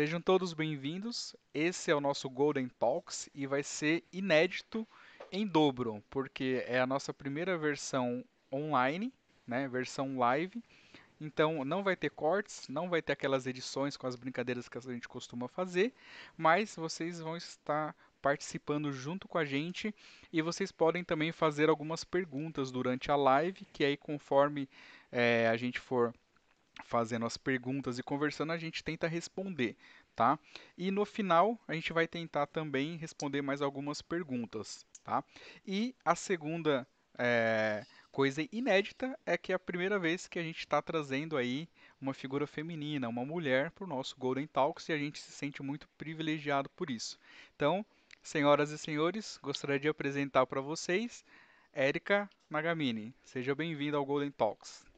Sejam todos bem-vindos. Esse é o nosso Golden Talks e vai ser inédito em dobro, porque é a nossa primeira versão online, né, versão live. Então não vai ter cortes, não vai ter aquelas edições com as brincadeiras que a gente costuma fazer, mas vocês vão estar participando junto com a gente e vocês podem também fazer algumas perguntas durante a live, que aí conforme é, a gente for fazendo as perguntas e conversando, a gente tenta responder, tá? E no final, a gente vai tentar também responder mais algumas perguntas, tá? E a segunda é, coisa inédita é que é a primeira vez que a gente está trazendo aí uma figura feminina, uma mulher, para o nosso Golden Talks e a gente se sente muito privilegiado por isso. Então, senhoras e senhores, gostaria de apresentar para vocês Érica Nagamini. Seja bem-vinda ao Golden Talks.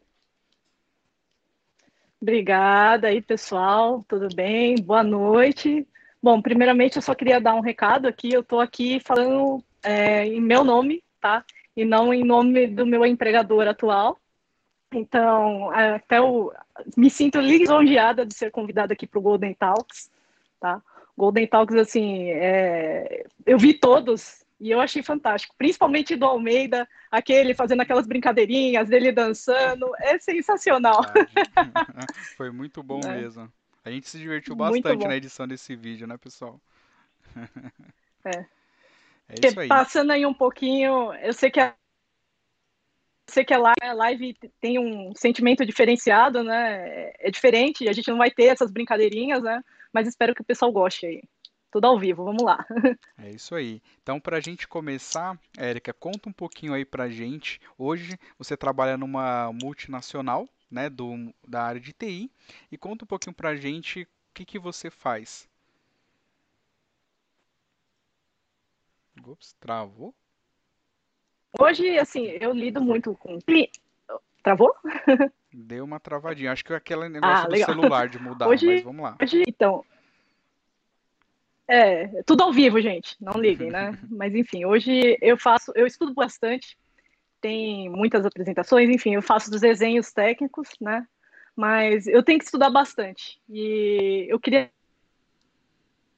Obrigada aí, pessoal. Tudo bem? Boa noite. Bom, primeiramente eu só queria dar um recado aqui. Eu estou aqui falando é, em meu nome, tá? E não em nome do meu empregador atual. Então, até eu me sinto lisonjeada de ser convidada aqui para o Golden Talks, tá? Golden Talks, assim, é... eu vi todos e eu achei fantástico, principalmente do Almeida, aquele fazendo aquelas brincadeirinhas dele dançando, é sensacional. Foi muito bom é. mesmo. A gente se divertiu bastante na edição desse vídeo, né, pessoal? É. É isso aí. Passando aí um pouquinho, eu sei que a sei que a live, a live tem um sentimento diferenciado, né? É diferente, a gente não vai ter essas brincadeirinhas, né? Mas espero que o pessoal goste aí tudo ao vivo, vamos lá. É isso aí. Então, para a gente começar, Érica, conta um pouquinho aí para a gente. Hoje você trabalha numa multinacional, né, do, da área de TI, e conta um pouquinho para a gente o que, que você faz. Ups, travou? Hoje, assim, eu lido muito com. Travou? Deu uma travadinha. Acho que é aquele negócio ah, do celular de mudar, hoje, mas vamos lá. Hoje, então, é, tudo ao vivo, gente. Não liguem, né? Mas enfim, hoje eu faço, eu estudo bastante. Tem muitas apresentações, enfim, eu faço dos desenhos técnicos, né? Mas eu tenho que estudar bastante. E eu queria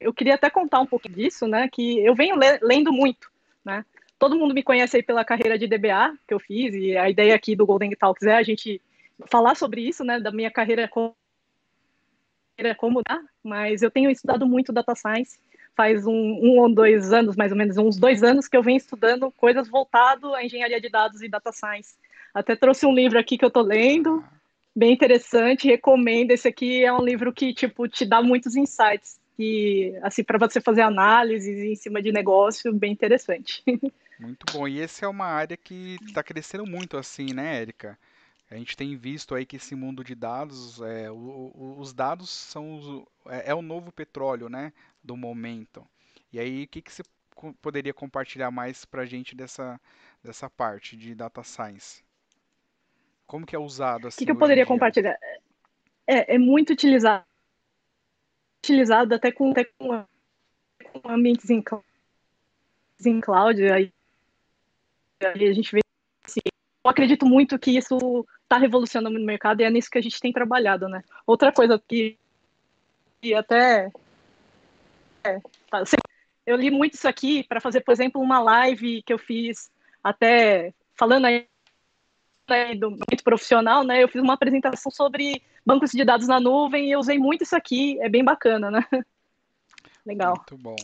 eu queria até contar um pouco disso, né? Que eu venho lendo muito, né? Todo mundo me conhece aí pela carreira de DBA que eu fiz e a ideia aqui do Golden Talks é a gente falar sobre isso, né? Da minha carreira como como dar, mas eu tenho estudado muito data science. Faz um, um ou dois anos, mais ou menos, uns dois anos que eu venho estudando coisas voltado à engenharia de dados e data science. Até trouxe um livro aqui que eu estou lendo, bem interessante, recomendo. Esse aqui é um livro que, tipo, te dá muitos insights e, assim, para você fazer análises em cima de negócio, bem interessante. Muito bom. E esse é uma área que está crescendo muito, assim, né, Érica? A gente tem visto aí que esse mundo de dados, é, o, o, os dados são é, é, o novo petróleo, né, do momento. E aí, o que, que você poderia compartilhar mais para a gente dessa, dessa parte de data science? Como que é usado assim? O que, que eu poderia compartilhar? É, é muito utilizado, utilizado até com, até com, com ambientes em, em cloud. Aí, aí a gente vê assim, eu acredito muito que isso está revolucionando no mercado e é nisso que a gente tem trabalhado, né? Outra coisa que, que até é, tá, eu li muito isso aqui para fazer, por exemplo, uma live que eu fiz até falando aí do momento profissional, né? Eu fiz uma apresentação sobre bancos de dados na nuvem e eu usei muito isso aqui, é bem bacana, né? Legal. Muito bom.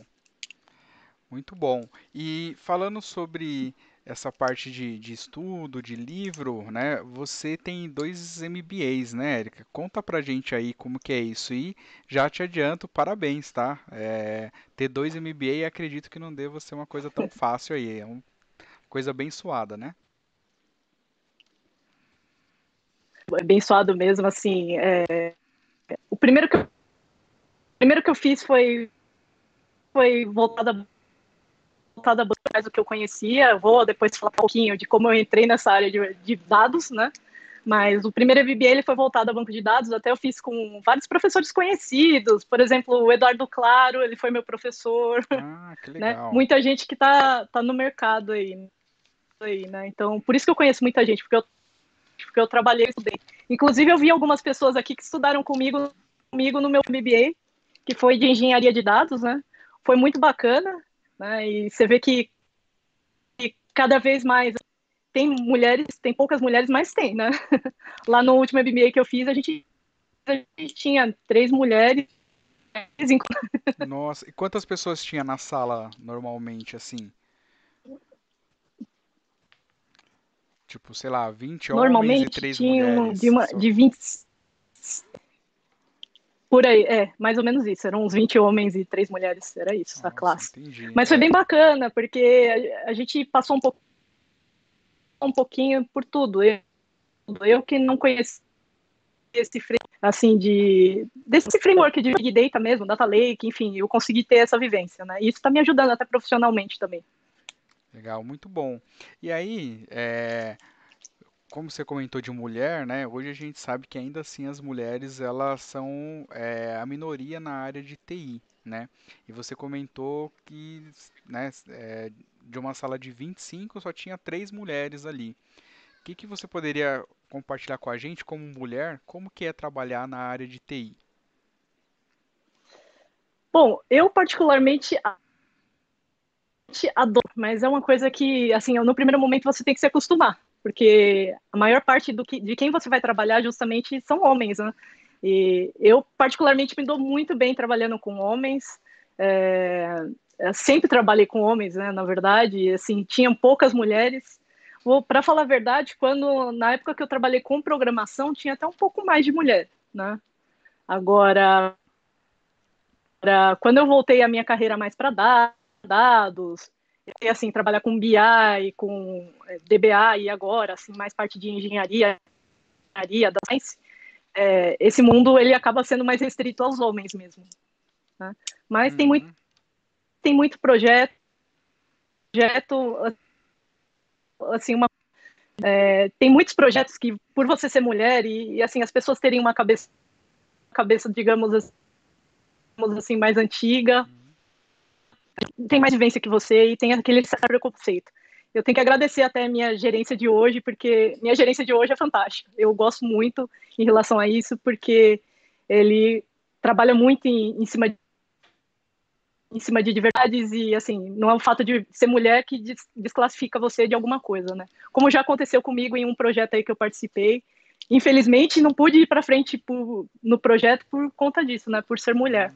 Muito bom. E falando sobre essa parte de, de estudo, de livro, né? Você tem dois MBAs, né, Érica? Conta pra gente aí como que é isso. E já te adianto, parabéns, tá? É, ter dois MBA acredito que não deva ser uma coisa tão fácil aí. É uma coisa bem suada, né? É bem suado mesmo, assim. É... O primeiro que eu... o primeiro que eu fiz foi foi voltado voltada mais do que eu conhecia. Eu vou depois falar um pouquinho de como eu entrei nessa área de, de dados, né? Mas o primeiro MBA ele foi voltado a banco de dados, até eu fiz com vários professores conhecidos, por exemplo, o Eduardo Claro, ele foi meu professor. Ah, que né? legal. Né? Muita gente que está tá no mercado aí, aí, né? Então, por isso que eu conheço muita gente, porque eu, porque eu trabalhei e estudei. Inclusive, eu vi algumas pessoas aqui que estudaram comigo, comigo no meu MBA, que foi de engenharia de dados, né? Foi muito bacana, né? E você vê que, que cada vez mais tem mulheres, tem poucas mulheres, mas tem, né? Lá no último MBA que eu fiz, a gente, a gente tinha três mulheres. Nossa, e quantas pessoas tinha na sala normalmente, assim? Tipo, sei lá, 20 Normalmente, homens e 3 tinha mulheres. De, uma, de 20. Por aí, é, mais ou menos isso. Eram uns 20 homens e 3 mulheres, era isso, Nossa, a classe. Entendi. Mas foi bem bacana, porque a, a gente passou um, pouco, um pouquinho por tudo. Eu, eu que não conhecia esse assim de desse framework de Big Data mesmo, Data Lake, enfim, eu consegui ter essa vivência, né? E isso está me ajudando até profissionalmente também. Legal, muito bom. E aí, é, como você comentou de mulher, né? Hoje a gente sabe que ainda assim as mulheres elas são é, a minoria na área de TI, né? E você comentou que, né, é, de uma sala de 25 só tinha três mulheres ali. O que, que você poderia compartilhar com a gente como mulher? Como que é trabalhar na área de TI? Bom, eu particularmente adoro, mas é uma coisa que, assim, no primeiro momento você tem que se acostumar, porque a maior parte do que, de quem você vai trabalhar justamente são homens, né? E eu, particularmente, me dou muito bem trabalhando com homens. É, sempre trabalhei com homens, né? Na verdade, assim, tinham poucas mulheres. Para falar a verdade, quando na época que eu trabalhei com programação, tinha até um pouco mais de mulher, né? Agora, pra, quando eu voltei a minha carreira mais para dados, e assim, trabalhar com BI, com é, DBA e agora, assim, mais parte de engenharia, engenharia da science, é, esse mundo ele acaba sendo mais restrito aos homens mesmo. Né? Mas uhum. tem muito tem muito projeto, projeto assim uma é, tem muitos projetos que por você ser mulher e, e, assim as pessoas terem uma cabeça cabeça digamos assim mais antiga uhum tem mais vivência que você e tem aquele certo preconceito. Eu tenho que agradecer até minha gerência de hoje, porque minha gerência de hoje é fantástica. Eu gosto muito em relação a isso, porque ele trabalha muito em, em cima de em cima de verdades e assim não é o fato de ser mulher que des desclassifica você de alguma coisa, né? Como já aconteceu comigo em um projeto aí que eu participei, infelizmente não pude ir para frente por, no projeto por conta disso, né? Por ser mulher.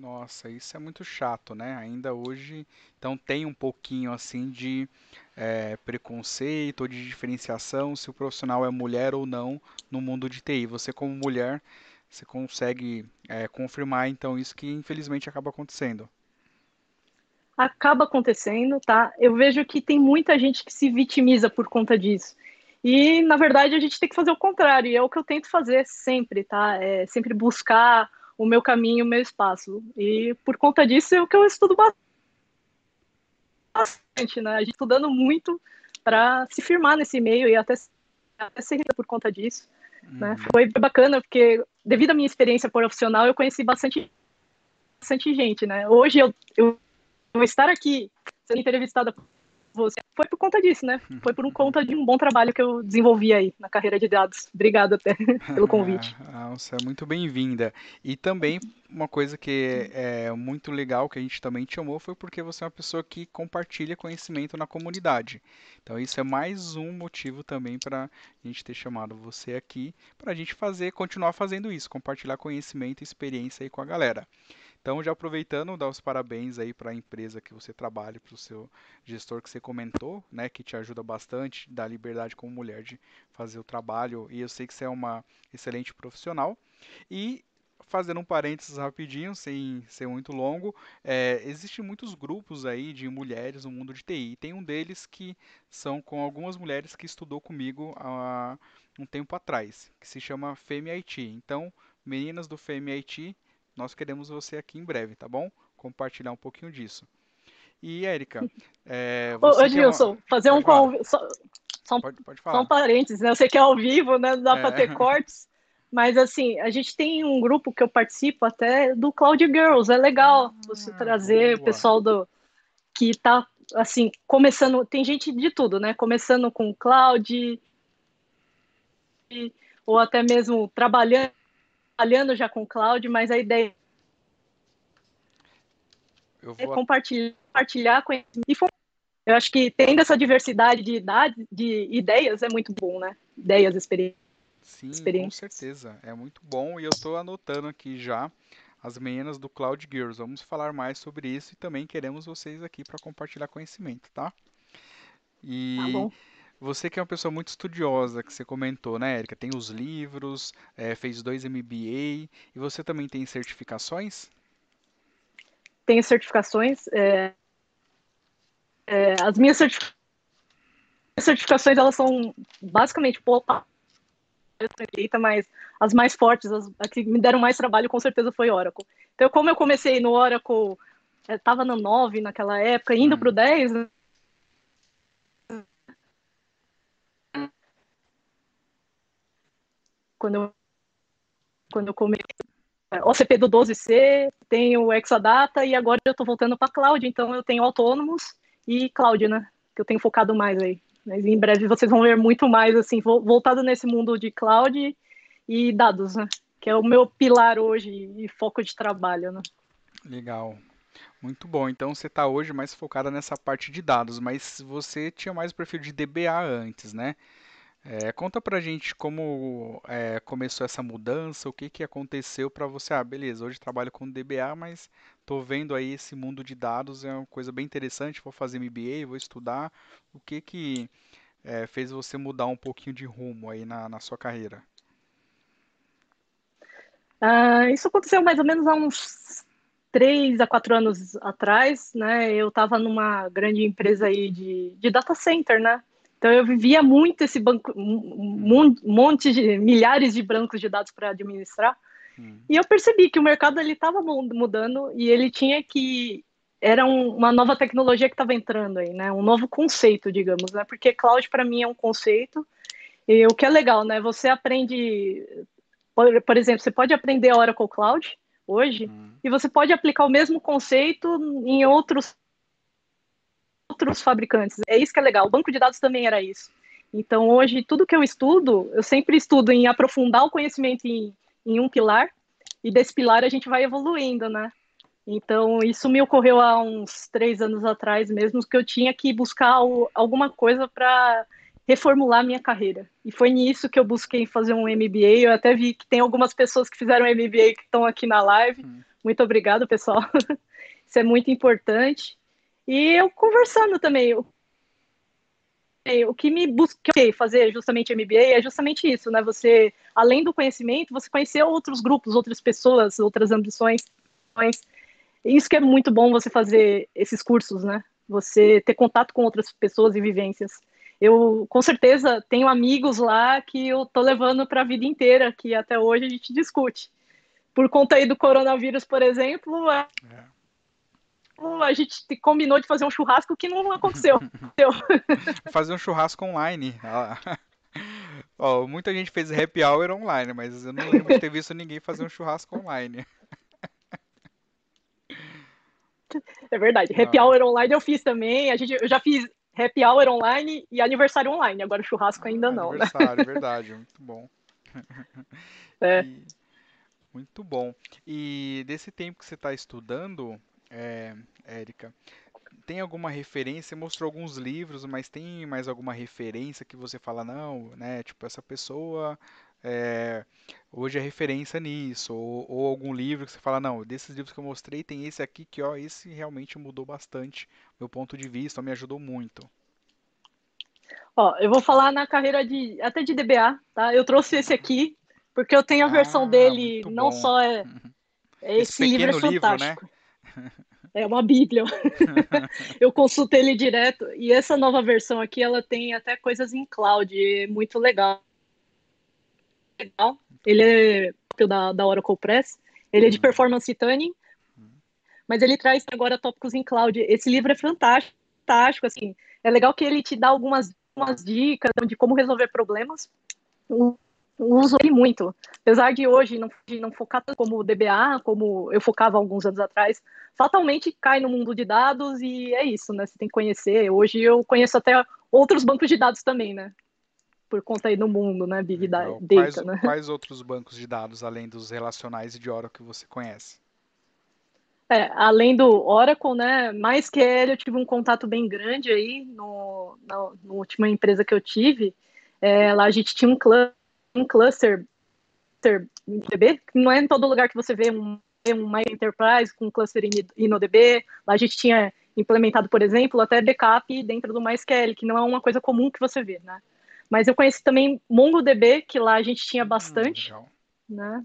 Nossa, isso é muito chato, né? Ainda hoje, então tem um pouquinho assim de é, preconceito ou de diferenciação se o profissional é mulher ou não no mundo de TI. Você como mulher, você consegue é, confirmar então isso que infelizmente acaba acontecendo. Acaba acontecendo, tá? Eu vejo que tem muita gente que se vitimiza por conta disso. E, na verdade, a gente tem que fazer o contrário, e é o que eu tento fazer sempre, tá? É sempre buscar o meu caminho, o meu espaço. E por conta disso é o que eu estudo bastante, né? A gente estudando muito para se firmar nesse meio e até, até ser por conta disso. Né? Uhum. Foi bacana, porque devido à minha experiência profissional, eu conheci bastante, bastante gente, né? Hoje eu, eu, eu estar aqui sendo entrevistada você foi por conta disso, né? Foi por conta de um bom trabalho que eu desenvolvi aí na carreira de dados. Obrigado até pelo convite. Ah, você é muito bem-vinda. E também uma coisa que é muito legal que a gente também te chamou foi porque você é uma pessoa que compartilha conhecimento na comunidade. Então isso é mais um motivo também para a gente ter chamado você aqui para a gente fazer, continuar fazendo isso, compartilhar conhecimento e experiência aí com a galera. Então, já aproveitando, dar os parabéns aí para a empresa que você trabalha, para o seu gestor que você comentou, né, que te ajuda bastante, dá liberdade como mulher de fazer o trabalho, e eu sei que você é uma excelente profissional. E fazendo um parênteses rapidinho, sem ser muito longo, é, existem muitos grupos aí de mulheres no mundo de TI. Tem um deles que são com algumas mulheres que estudou comigo há um tempo atrás, que se chama FEMIT. Então, meninas do FEMIT, nós queremos você aqui em breve, tá bom? Compartilhar um pouquinho disso. E, Érica, é, Ô, Gilson, uma... fazer pode um convite. Só, só, pode, pode falar. só um parênteses, né? Eu sei que é ao vivo, né? Não dá é. para ter cortes. Mas, assim, a gente tem um grupo que eu participo até do Cloud Girls. É legal ah, você trazer boa. o pessoal do que está, assim, começando. Tem gente de tudo, né? Começando com cloud, ou até mesmo trabalhando trabalhando já com cloud, mas a ideia eu vou... compartilhar, compartilhar com e eu acho que tendo essa diversidade de idades, de ideias é muito bom, né? Ideias, experiências. Sim, com certeza. É muito bom e eu estou anotando aqui já as meninas do Cloud Girls. Vamos falar mais sobre isso e também queremos vocês aqui para compartilhar conhecimento, tá? E tá você que é uma pessoa muito estudiosa, que você comentou, né, Erika? Tem os livros, é, fez dois MBA e você também tem certificações? Tenho certificações. É, é, as minhas certificações elas são basicamente pouca mas as mais fortes, as, as, que me deram mais trabalho com certeza foi Oracle. Então, como eu comecei no Oracle, estava é, no 9 naquela época, indo hum. para o 10, quando eu, quando eu comecei OCP do 12C, tenho Exadata e agora eu estou voltando para cloud, então eu tenho autônomos e cloud, né? Que eu tenho focado mais aí. Mas em breve vocês vão ver muito mais, assim, voltado nesse mundo de cloud e dados, né? Que é o meu pilar hoje e foco de trabalho, né? Legal. Muito bom. Então você está hoje mais focada nessa parte de dados, mas você tinha mais o perfil de DBA antes, né? É, conta pra gente como é, começou essa mudança, o que, que aconteceu para você. Ah, beleza, hoje trabalho com DBA, mas estou vendo aí esse mundo de dados, é uma coisa bem interessante, vou fazer MBA, vou estudar. O que que é, fez você mudar um pouquinho de rumo aí na, na sua carreira? Ah, isso aconteceu mais ou menos há uns três a quatro anos atrás, né? Eu estava numa grande empresa aí de, de data center, né? Então eu vivia muito esse banco, um monte de milhares de bancos de dados para administrar. Hum. E eu percebi que o mercado ele estava mudando e ele tinha que era um, uma nova tecnologia que estava entrando aí, né? Um novo conceito, digamos, né? Porque cloud para mim é um conceito. E o que é legal, né? Você aprende, por, por exemplo, você pode aprender Oracle Cloud hoje hum. e você pode aplicar o mesmo conceito em outros outros fabricantes. É isso que é legal. O banco de dados também era isso. Então, hoje, tudo que eu estudo, eu sempre estudo em aprofundar o conhecimento em, em um pilar, e desse pilar a gente vai evoluindo, né? Então, isso me ocorreu há uns três anos atrás mesmo, que eu tinha que buscar o, alguma coisa para reformular minha carreira. E foi nisso que eu busquei fazer um MBA. Eu até vi que tem algumas pessoas que fizeram MBA que estão aqui na live. Hum. Muito obrigado, pessoal. isso é muito importante. E eu conversando também, o, o que me busquei fazer justamente MBA é justamente isso, né? Você, além do conhecimento, você conhecer outros grupos, outras pessoas, outras ambições. Isso que é muito bom você fazer esses cursos, né? Você ter contato com outras pessoas e vivências. Eu, com certeza, tenho amigos lá que eu tô levando para a vida inteira, que até hoje a gente discute. Por conta aí do coronavírus, por exemplo, é. É a gente combinou de fazer um churrasco que não aconteceu. fazer um churrasco online. Ó, muita gente fez happy hour online, mas eu não lembro de ter visto ninguém fazer um churrasco online. É verdade. Happy hour online eu fiz também. A gente, eu já fiz happy hour online e aniversário online. Agora churrasco ainda não. Né? Aniversário, né? verdade. Muito bom. É. E, muito bom. E desse tempo que você está estudando, é, Érica, tem alguma referência? Você mostrou alguns livros, mas tem mais alguma referência que você fala, não, né? Tipo, essa pessoa é, hoje é referência nisso, ou, ou, algum livro que você fala, não, desses livros que eu mostrei, tem esse aqui que, ó, esse realmente mudou bastante meu ponto de vista, me ajudou muito. Ó, eu vou falar na carreira de até de DBA, tá? Eu trouxe esse aqui porque eu tenho a versão ah, dele, não só é, é esse, esse livro é fantástico. Livro, né? É uma bíblia. eu consulto ele direto. E essa nova versão aqui, ela tem até coisas em cloud. É muito legal. Ele é da, da Oracle Press. Ele é de uhum. performance tuning. Mas ele traz agora tópicos em cloud. Esse livro é fantástico. fantástico assim. É legal que ele te dá algumas, algumas dicas de como resolver problemas uso ele muito. Apesar de hoje não, de não focar tanto como DBA, como eu focava alguns anos atrás, fatalmente cai no mundo de dados e é isso, né? Você tem que conhecer. Hoje eu conheço até outros bancos de dados também, né? Por conta aí do mundo, né? Big Data, quais, né? Quais outros bancos de dados, além dos relacionais e de Oracle, que você conhece? É, além do Oracle, né, MySQL eu tive um contato bem grande aí no, na, na última empresa que eu tive. É, lá a gente tinha um, cl um cluster, que não é em todo lugar que você vê um, um My Enterprise com cluster InnoDB. Lá a gente tinha implementado, por exemplo, até backup dentro do MySQL, que não é uma coisa comum que você vê, né? Mas eu conheci também MongoDB, que lá a gente tinha hum, bastante, hum, né?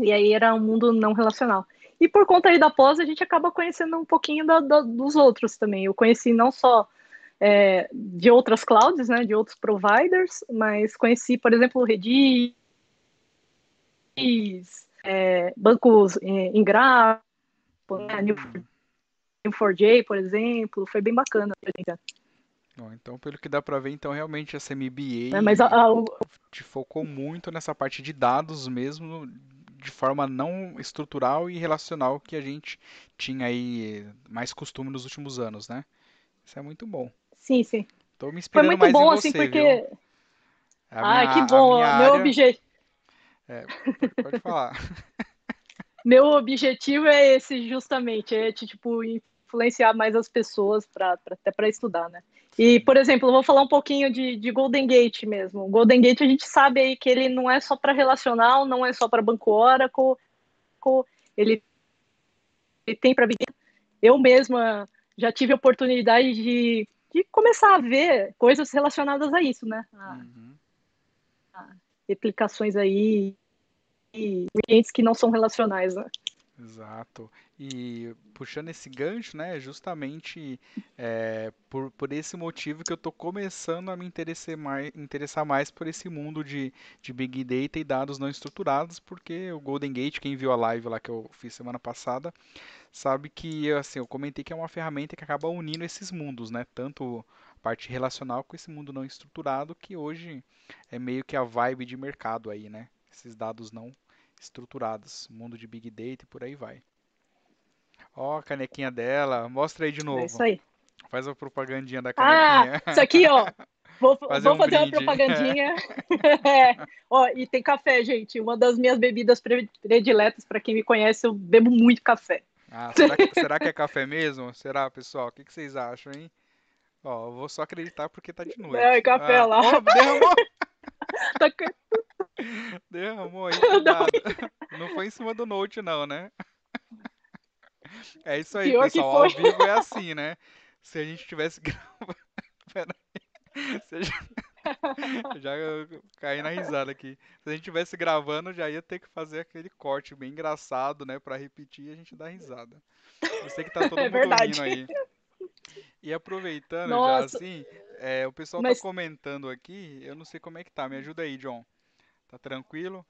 E aí era um mundo não relacional. E por conta aí da pós, a gente acaba conhecendo um pouquinho da, da, dos outros também. Eu conheci não só é, de outras clouds, né, de outros providers, mas conheci, por exemplo, Redis, é, bancos em, em grafo, né, Neo4j, por exemplo, foi bem bacana. Bom, então, pelo que dá para ver, então realmente essa MBA é, mas a, a, te focou muito nessa parte de dados mesmo, de forma não estrutural e relacional que a gente tinha aí mais costume nos últimos anos, né? Isso é muito bom. Sim, sim. Tô me inspirando Foi muito bom, assim, você, assim, porque... Viu? Ah, que bom. Meu área... objetivo... É, pode falar. Meu objetivo é esse justamente, é tipo influenciar mais as pessoas para até para estudar, né? E, por exemplo, eu vou falar um pouquinho de, de Golden Gate mesmo. O Golden Gate a gente sabe aí que ele não é só para relacional, não é só para banco Oracle, ele, ele tem para Eu mesma já tive a oportunidade de, de começar a ver coisas relacionadas a isso, né? A, uhum. a replicações aí e clientes que não são relacionais, né? Exato. E puxando esse gancho, né, justamente é, por, por esse motivo que eu estou começando a me interessar mais, interessar mais por esse mundo de, de Big Data e dados não estruturados, porque o Golden Gate, quem viu a live lá que eu fiz semana passada, sabe que assim, eu comentei que é uma ferramenta que acaba unindo esses mundos, né, tanto a parte relacional com esse mundo não estruturado, que hoje é meio que a vibe de mercado aí, né, esses dados não estruturados, mundo de Big Data e por aí vai. Ó, a canequinha dela. Mostra aí de novo. É isso aí. Faz a propagandinha da canequinha. Ah, isso aqui, ó. Vou fazer, vou um fazer uma propagandinha. é. Ó, e tem café, gente. Uma das minhas bebidas prediletas, para quem me conhece, eu bebo muito café. Ah, será, que, será que é café mesmo? Será, pessoal? O que, que vocês acham, hein? Ó, eu vou só acreditar porque tá de noite. É, café ah, lá. Ó, derramou. tá... Derramou aí, cuidado. Não foi em cima do note, não, né? É isso aí, Pior pessoal. Ao vivo é assim, né? Se a gente tivesse gravando. Peraí. Se já... já caí na risada aqui. Se a gente tivesse gravando, já ia ter que fazer aquele corte bem engraçado, né? Pra repetir e a gente dar risada. Eu sei que tá todo é mundo verdade. aí. E aproveitando Nossa. já assim, é, o pessoal tá Mas... tá comentando aqui, eu não sei como é que tá. Me ajuda aí, John. Tá tranquilo?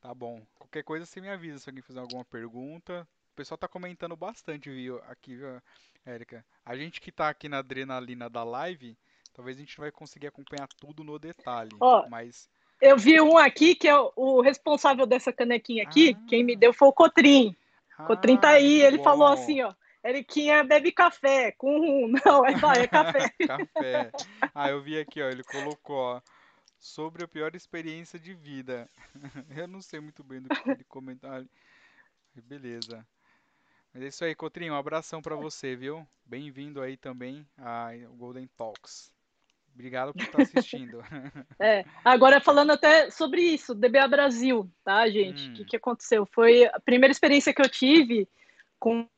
Tá bom. Qualquer coisa você me avisa se alguém fizer alguma pergunta. O pessoal tá comentando bastante, viu? Aqui, viu, Érica. A gente que tá aqui na adrenalina da live, talvez a gente vai conseguir acompanhar tudo no detalhe. Ó, mas eu vi um aqui que é o responsável dessa canequinha aqui, ah. quem me deu foi o Cotrim. Ah, Cotrim tá aí, ele bom. falou assim, ó. Eriquinha bebe café com rum. Não, é, vai, é café. café. Ah, eu vi aqui, ó. Ele colocou, ó, sobre a pior experiência de vida. eu não sei muito bem do que ele comentar. Beleza. Mas é isso aí, Cotrinho. Um abração para você, viu? Bem-vindo aí também ao Golden Talks. Obrigado por estar assistindo. é, agora falando até sobre isso, DBA Brasil, tá, gente? O hum. que, que aconteceu? Foi a primeira experiência que eu tive com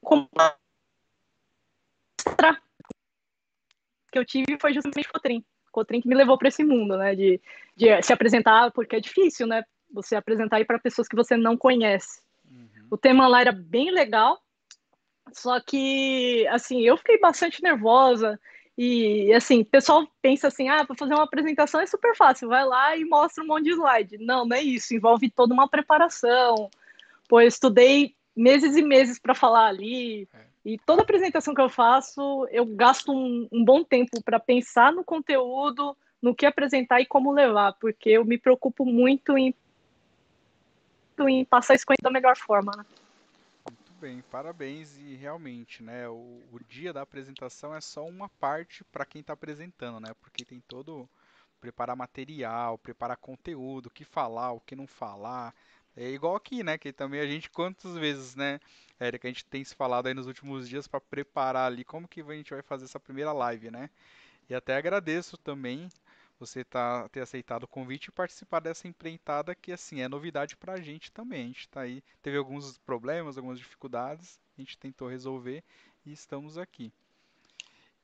com que eu tive foi justamente o Cotrim. Cotrim que me levou para esse mundo, né? De, de se apresentar, porque é difícil, né? Você apresentar aí para pessoas que você não conhece. Uhum. O tema lá era bem legal, só que, assim, eu fiquei bastante nervosa. E, assim, o pessoal pensa assim: ah, para fazer uma apresentação é super fácil, vai lá e mostra um monte de slide. Não, não é isso, envolve toda uma preparação. Pois estudei meses e meses para falar ali. É. E toda apresentação que eu faço, eu gasto um, um bom tempo para pensar no conteúdo, no que apresentar e como levar, porque eu me preocupo muito em em passar isso da melhor forma, né? Muito bem, parabéns e realmente, né, o, o dia da apresentação é só uma parte para quem está apresentando, né? Porque tem todo preparar material, preparar conteúdo, o que falar, o que não falar. É igual aqui, né? Que também a gente, quantas vezes, né, Érica, a gente tem se falado aí nos últimos dias para preparar ali como que a gente vai fazer essa primeira live, né? E até agradeço também você tá, ter aceitado o convite e participar dessa empreitada que, assim, é novidade para a gente também. A gente tá aí, teve alguns problemas, algumas dificuldades, a gente tentou resolver e estamos aqui.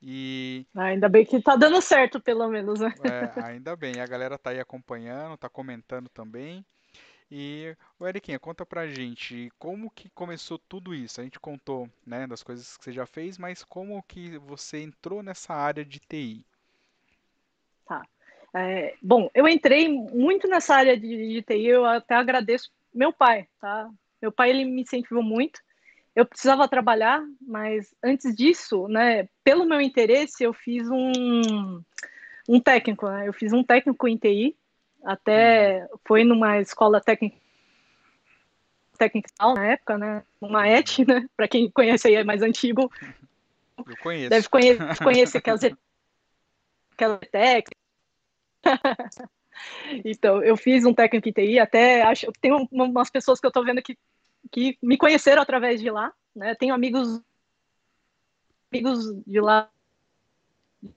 E ah, ainda bem que tá dando certo, pelo menos, né? É, ainda bem. A galera tá aí acompanhando, tá comentando também. E, o Eriquinha, conta pra gente como que começou tudo isso. A gente contou, né, das coisas que você já fez, mas como que você entrou nessa área de TI? É, bom, eu entrei muito nessa área de, de TI, eu até agradeço meu pai, tá? Meu pai, ele me incentivou muito. Eu precisava trabalhar, mas antes disso, né, pelo meu interesse, eu fiz um, um técnico, né? Eu fiz um técnico em TI, até uhum. foi numa escola técnica técnica na época, né? Uma ET, né? Para quem conhece aí é mais antigo. Eu conheço. Deve conhecer, conhecer aquelas, aquelas técnicas então, eu fiz um técnico em TI, até acho tem umas pessoas que eu estou vendo que, que me conheceram através de lá, né? Tenho amigos amigos de lá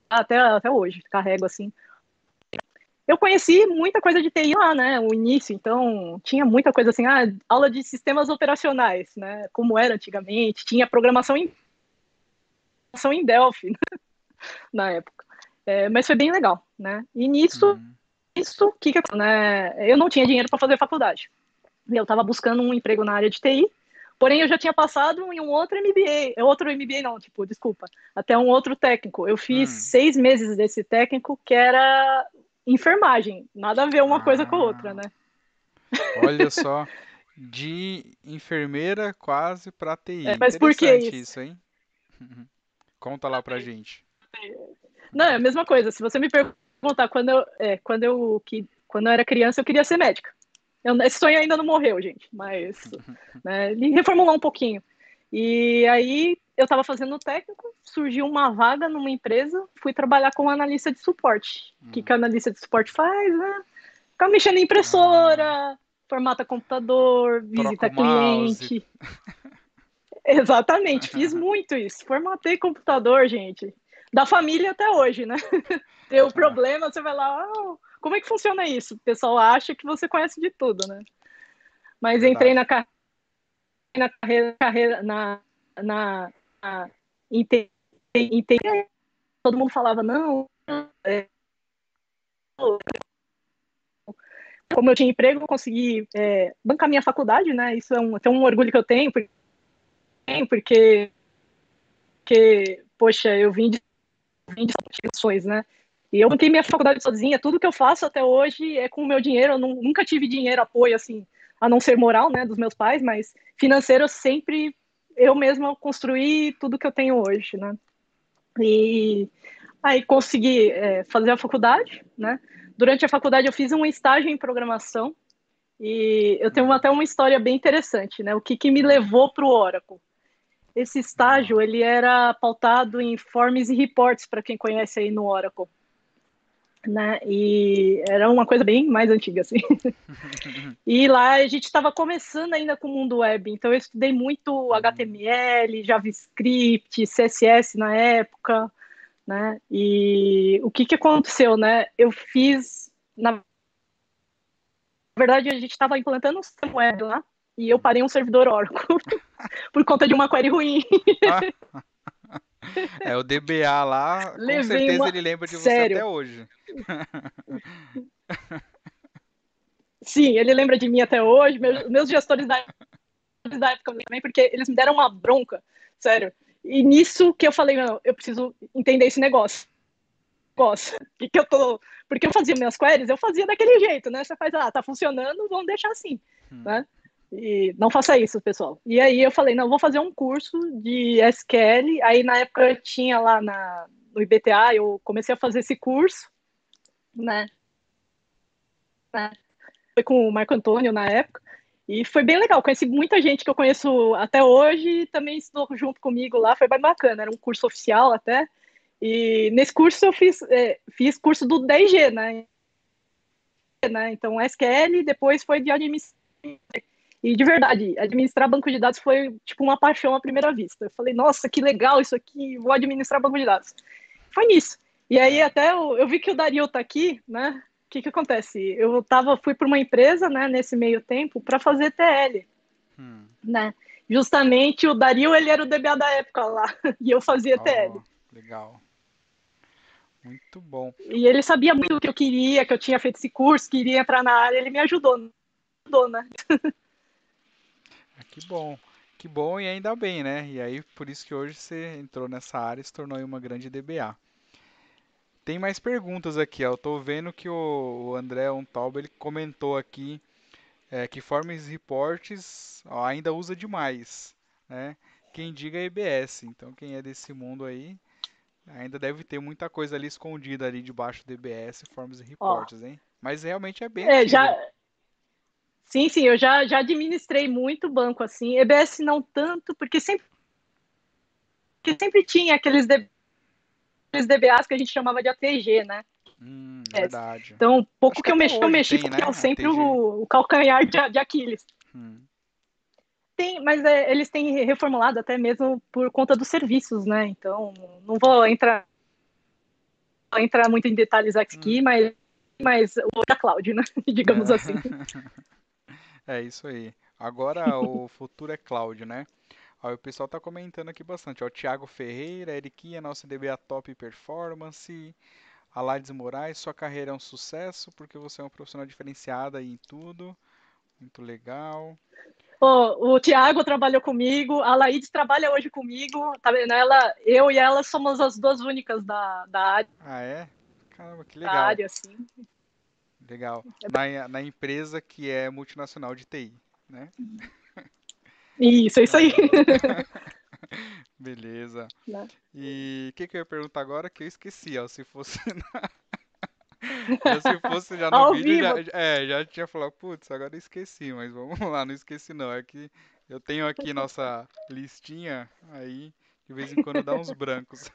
até, até hoje, carrego assim. Eu conheci muita coisa de TI lá, né? O início, então tinha muita coisa assim, ah, aula de sistemas operacionais, né? Como era antigamente, tinha programação em, programação em Delphi né? na época. É, mas foi bem legal, né? E nisso, uhum. isso, que que né? Eu não tinha dinheiro para fazer faculdade. Eu estava buscando um emprego na área de TI, porém eu já tinha passado em um outro MBA, é outro MBA não, tipo, desculpa, até um outro técnico. Eu fiz uhum. seis meses desse técnico que era enfermagem, nada a ver uma ah. coisa com a outra, né? Olha só, de enfermeira quase para TI. É, mas por que isso? isso, hein? Conta lá pra gente. Não, é a mesma coisa. Se você me perguntar quando eu, é, quando eu, que, quando eu era criança, eu queria ser médica. Eu, esse sonho ainda não morreu, gente, mas né, ele reformulou um pouquinho. E aí eu estava fazendo técnico, surgiu uma vaga numa empresa, fui trabalhar como analista de suporte. O que, que a analista de suporte faz? Né? Ficar mexendo em impressora, ah. formata computador, visita cliente. Exatamente, fiz muito isso. Formatei computador, gente da família até hoje, né? Deu problema, você vai lá, oh, como é que funciona isso? O pessoal acha que você conhece de tudo, né? Mas entrei na, car na carreira, carreira na, na, na em, todo mundo falava, não, é, como eu tinha emprego, eu consegui é, bancar minha faculdade, né? Isso é um, até um orgulho que eu tenho, porque, porque poxa, eu vim de de né? E eu mantenho minha faculdade sozinha, tudo que eu faço até hoje é com o meu dinheiro, eu nunca tive dinheiro, apoio, assim, a não ser moral, né, dos meus pais, mas financeiro sempre eu mesma construí tudo que eu tenho hoje, né? E aí consegui é, fazer a faculdade, né? Durante a faculdade eu fiz um estágio em programação e eu tenho até uma história bem interessante, né? O que, que me levou para o Oracle? Esse estágio ele era pautado em forms e reports para quem conhece aí no Oracle. Né? E era uma coisa bem mais antiga, assim. e lá a gente estava começando ainda com o mundo web, então eu estudei muito HTML, JavaScript, CSS na época, né? E o que que aconteceu, né? Eu fiz, na verdade, a gente estava implantando um sistema web lá, e eu parei um servidor Oracle por conta de uma query ruim. É, o DBA lá, com Levei certeza uma... ele lembra de você Sério? até hoje. Sim, ele lembra de mim até hoje, meus, meus gestores da, da época também, porque eles me deram uma bronca, sério. E nisso que eu falei, não, eu preciso entender esse negócio. negócio. Que que eu tô... Porque eu fazia minhas queries, eu fazia daquele jeito, né? Você faz, ah, tá funcionando, vamos deixar assim, hum. né? E não faça isso, pessoal. E aí eu falei, não, vou fazer um curso de SQL. Aí na época eu tinha lá na, no IBTA, eu comecei a fazer esse curso, né? né? Foi com o Marco Antônio na época. E foi bem legal, conheci muita gente que eu conheço até hoje também estudou junto comigo lá, foi bem bacana, era um curso oficial até. E nesse curso eu fiz, é, fiz curso do 10G, né? né? Então SQL, depois foi de administração E de verdade, administrar banco de dados foi tipo uma paixão à primeira vista. Eu falei, nossa, que legal isso aqui, vou administrar banco de dados. Foi nisso. E aí até eu, eu vi que o Dario tá aqui, né? O que que acontece? Eu tava, fui para uma empresa, né, nesse meio tempo, para fazer TL, hum. né? Justamente o Dario, ele era o DBA da época lá, e eu fazia oh, TL. Legal. Muito bom. E ele sabia muito o que eu queria, que eu tinha feito esse curso, queria entrar na área, ele me ajudou, ajudou né? Que bom. Que bom e ainda bem, né? E aí, por isso que hoje você entrou nessa área e se tornou uma grande DBA. Tem mais perguntas aqui, ó. Eu tô vendo que o André Untaub, ele comentou aqui é, que Forms Reports ó, ainda usa demais, né? Quem diga é EBS. Então, quem é desse mundo aí, ainda deve ter muita coisa ali escondida ali debaixo do EBS, Forms Reports, ó, hein? Mas realmente é bem é, já Sim, sim, eu já, já administrei muito banco assim. EBS não tanto, porque sempre, porque sempre tinha aqueles, D, aqueles DBAs que a gente chamava de ATG, né? Hum, é. verdade. Então, pouco que, que eu mexi, eu mexi tem, porque né? é sempre o, o, calcanhar de, de Aquiles. Hum. Tem, mas é, eles têm reformulado até mesmo por conta dos serviços, né? Então, não vou entrar, vou entrar muito em detalhes aqui, hum. mas, mas o da cloud, né? Digamos é. assim. É isso aí. Agora o futuro é cloud, né? O pessoal tá comentando aqui bastante. Ó, Thiago Ferreira, Eriquinha, nossa DBA Top Performance. Alades Moraes, sua carreira é um sucesso porque você é uma profissional diferenciada em tudo. Muito legal. Oh, o Thiago trabalhou comigo, a Laide trabalha hoje comigo, tá vendo? Ela, eu e ela somos as duas únicas da, da área. Ah, é? Caramba, que legal. Da área, sim. Legal. Na, na empresa que é multinacional de TI, né? Isso, é isso aí. Beleza. Né? E o que, que eu ia perguntar agora que eu esqueci, ó. Se fosse na... se fosse já no Ao vídeo, já, é, já tinha falado, putz, agora eu esqueci, mas vamos lá, não esqueci não. É que eu tenho aqui nossa listinha, aí de vez em quando dá uns brancos.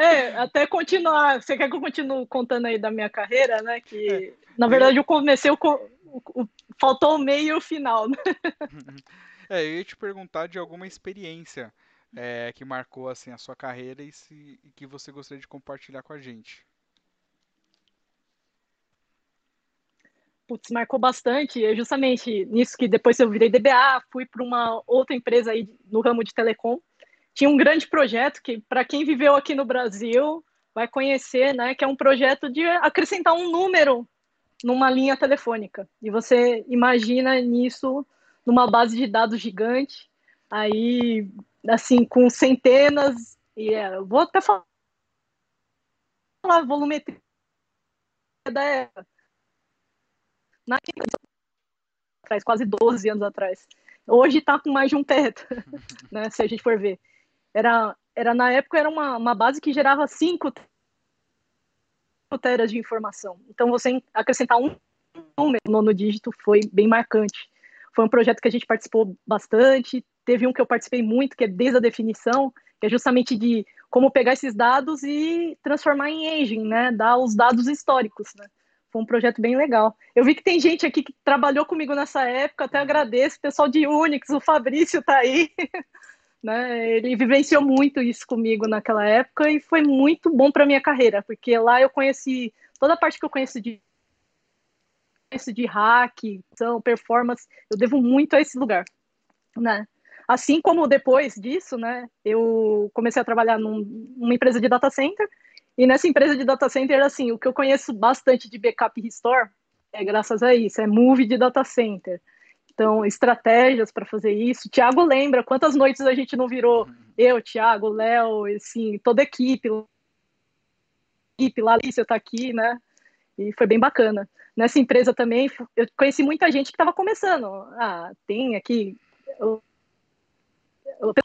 É, até continuar. Você quer que eu continue contando aí da minha carreira, né? Que, é. na verdade, eu comecei, o, o, o, faltou o meio e o final, né? É, eu ia te perguntar de alguma experiência é, que marcou, assim, a sua carreira e, se, e que você gostaria de compartilhar com a gente. Putz, marcou bastante. É justamente nisso que depois eu virei DBA, fui para uma outra empresa aí no ramo de telecom tinha um grande projeto que, para quem viveu aqui no Brasil, vai conhecer, né, que é um projeto de acrescentar um número numa linha telefônica. E você imagina nisso numa base de dados gigante, aí, assim, com centenas, e é, vou até falar a volumetria da época. Na atrás, quase 12 anos atrás. Hoje está com mais de um teto, né, se a gente for ver. Era, era na época era uma, uma base que gerava 5 teras de informação. Então você acrescentar um número no nono dígito foi bem marcante. Foi um projeto que a gente participou bastante. Teve um que eu participei muito, que é desde a definição, que é justamente de como pegar esses dados e transformar em engine, né? Dar os dados históricos, né? Foi um projeto bem legal. Eu vi que tem gente aqui que trabalhou comigo nessa época, até agradeço, o pessoal de Unix, o Fabrício tá aí. Né? Ele vivenciou muito isso comigo naquela época e foi muito bom para minha carreira, porque lá eu conheci toda a parte que eu conheço de de hack, são performance, eu devo muito a esse lugar, né? Assim como depois disso, né, eu comecei a trabalhar num, numa empresa de data center e nessa empresa de data center, assim, o que eu conheço bastante de backup restore é graças a isso, é move de data center. Então, estratégias para fazer isso. Tiago lembra quantas noites a gente não virou, eu, Tiago, Léo, assim, toda a equipe, equipe lá, Alicia está aqui, né? E foi bem bacana. Nessa empresa também, eu conheci muita gente que estava começando. Ah, tem aqui. O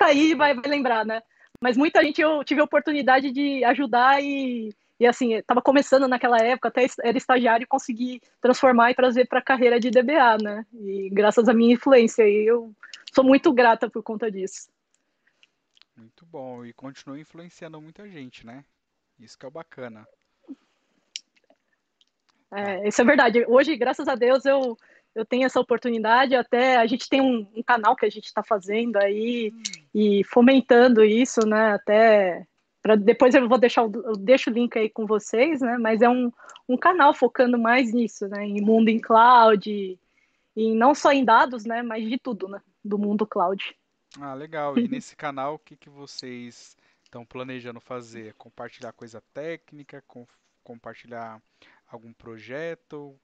aí vai, vai lembrar, né? Mas muita gente eu tive a oportunidade de ajudar e e assim, estava começando naquela época, até era estagiário e consegui transformar e trazer para a carreira de DBA, né? E graças à minha influência, eu sou muito grata por conta disso. Muito bom, e continua influenciando muita gente, né? Isso que é o bacana. É, isso é verdade. Hoje, graças a Deus, eu eu tenho essa oportunidade, até a gente tem um, um canal que a gente está fazendo aí hum. e fomentando isso, né? Até depois eu vou deixar o, eu deixo o link aí com vocês, né? Mas é um, um canal focando mais nisso, né? Em mundo em cloud, e, e não só em dados, né? Mas de tudo, né? Do mundo cloud. Ah, legal. E nesse canal, o que, que vocês estão planejando fazer? Compartilhar coisa técnica? Com, compartilhar algum projeto?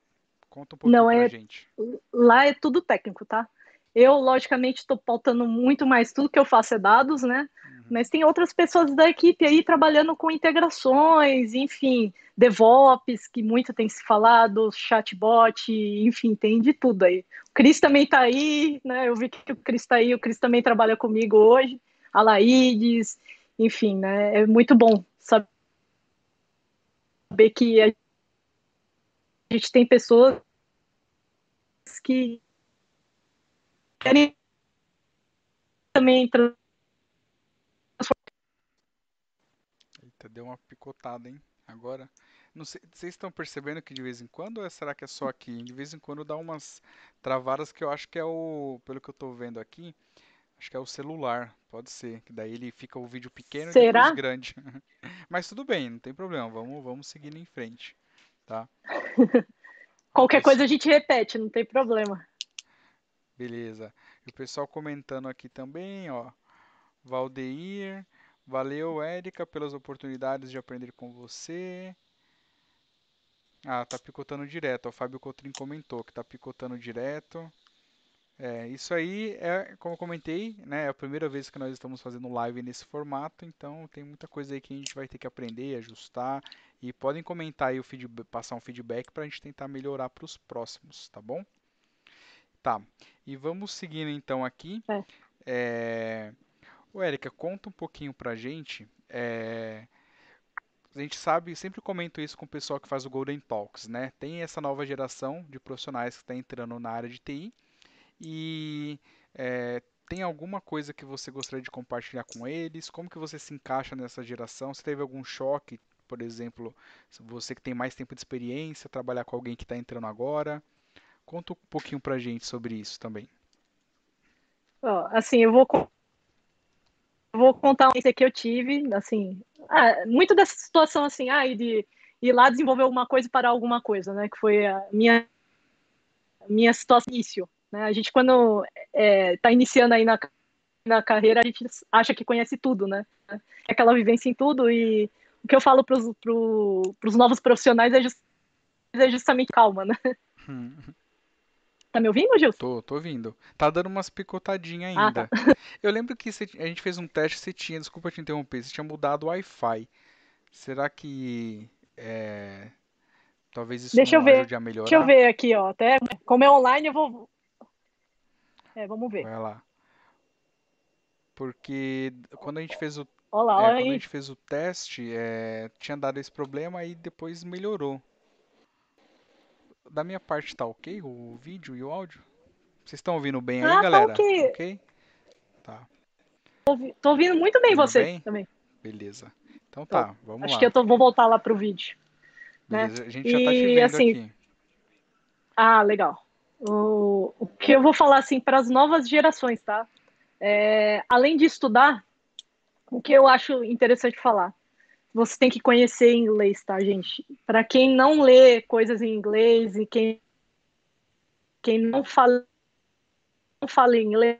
Conta um pouquinho Não, pra é, gente. Lá é tudo técnico, tá? Eu, logicamente, estou pautando muito mais tudo que eu faço é dados, né? Uhum. Mas tem outras pessoas da equipe aí trabalhando com integrações, enfim, DevOps, que muito tem se falado, chatbot, enfim, tem de tudo aí. O Cris também está aí, né? Eu vi que o Cris está aí, o Cris também trabalha comigo hoje, a Laides, enfim, né? É muito bom saber que a gente tem pessoas que querem também Eita, deu uma picotada, hein? Agora, não sei, vocês estão percebendo que de vez em quando, ou será que é só aqui? De vez em quando dá umas travadas que eu acho que é o, pelo que eu estou vendo aqui, acho que é o celular, pode ser, que daí ele fica o vídeo pequeno será? e grande. Mas tudo bem, não tem problema, vamos, vamos seguindo em frente, tá? Qualquer coisa a gente repete, não tem problema. Beleza. E o pessoal comentando aqui também, ó. Valdeir, valeu, Érica, pelas oportunidades de aprender com você. Ah, tá picotando direto. O Fábio Cotrim comentou que tá picotando direto. É, isso aí é, como eu comentei, né, é a primeira vez que nós estamos fazendo live nesse formato, então tem muita coisa aí que a gente vai ter que aprender, ajustar e podem comentar aí o feedback, passar um feedback para a gente tentar melhorar para os próximos, tá bom? Tá. E vamos seguindo então aqui. É. É... O Érica, conta um pouquinho pra gente. É... A gente sabe, sempre comento isso com o pessoal que faz o Golden Talks, né? Tem essa nova geração de profissionais que está entrando na área de TI e é, tem alguma coisa que você gostaria de compartilhar com eles? Como que você se encaixa nessa geração? Se teve algum choque, por exemplo, você que tem mais tempo de experiência, trabalhar com alguém que está entrando agora? Conta um pouquinho pra gente sobre isso também. assim, eu vou, eu vou contar uma experiência que eu tive, assim, ah, muito dessa situação, assim, ah, de ir lá desenvolver alguma coisa para alguma coisa, né, que foi a minha, minha situação início, né, a gente quando é, tá iniciando aí na, na carreira, a gente acha que conhece tudo, né, é aquela vivência em tudo e o que eu falo para os novos profissionais é, just, é justamente calma, né. Tá me ouvindo, Gilson? Tô, tô ouvindo. Tá dando umas picotadinhas ainda. Ah, tá. Eu lembro que a gente fez um teste, você tinha, desculpa te interromper, você tinha mudado o Wi-Fi. Será que é, talvez isso Deixa não eu ver. ajude a melhorar? Deixa eu ver aqui, ó. Até como é online, eu vou. É, vamos ver. Vai lá. Porque quando a gente fez o, Olá, é, olha quando aí. a gente fez o teste, é, tinha dado esse problema e depois melhorou da minha parte tá ok o vídeo e o áudio? Vocês estão ouvindo bem aí, ah, tá galera? Tá ok. okay? Tá. Tô, ouvindo muito bem ouvindo você bem? também. Beleza. Então tá, vamos acho lá. Acho que eu tô, vou voltar lá pro vídeo. Né? Beleza, né? a gente já tá te vendo assim, aqui. Ah, legal. O, o que eu vou falar assim para as novas gerações, tá? É, além de estudar, o que eu acho interessante falar você tem que conhecer inglês, tá, gente? Para quem não lê coisas em inglês e quem, quem não fala, não fala inglês,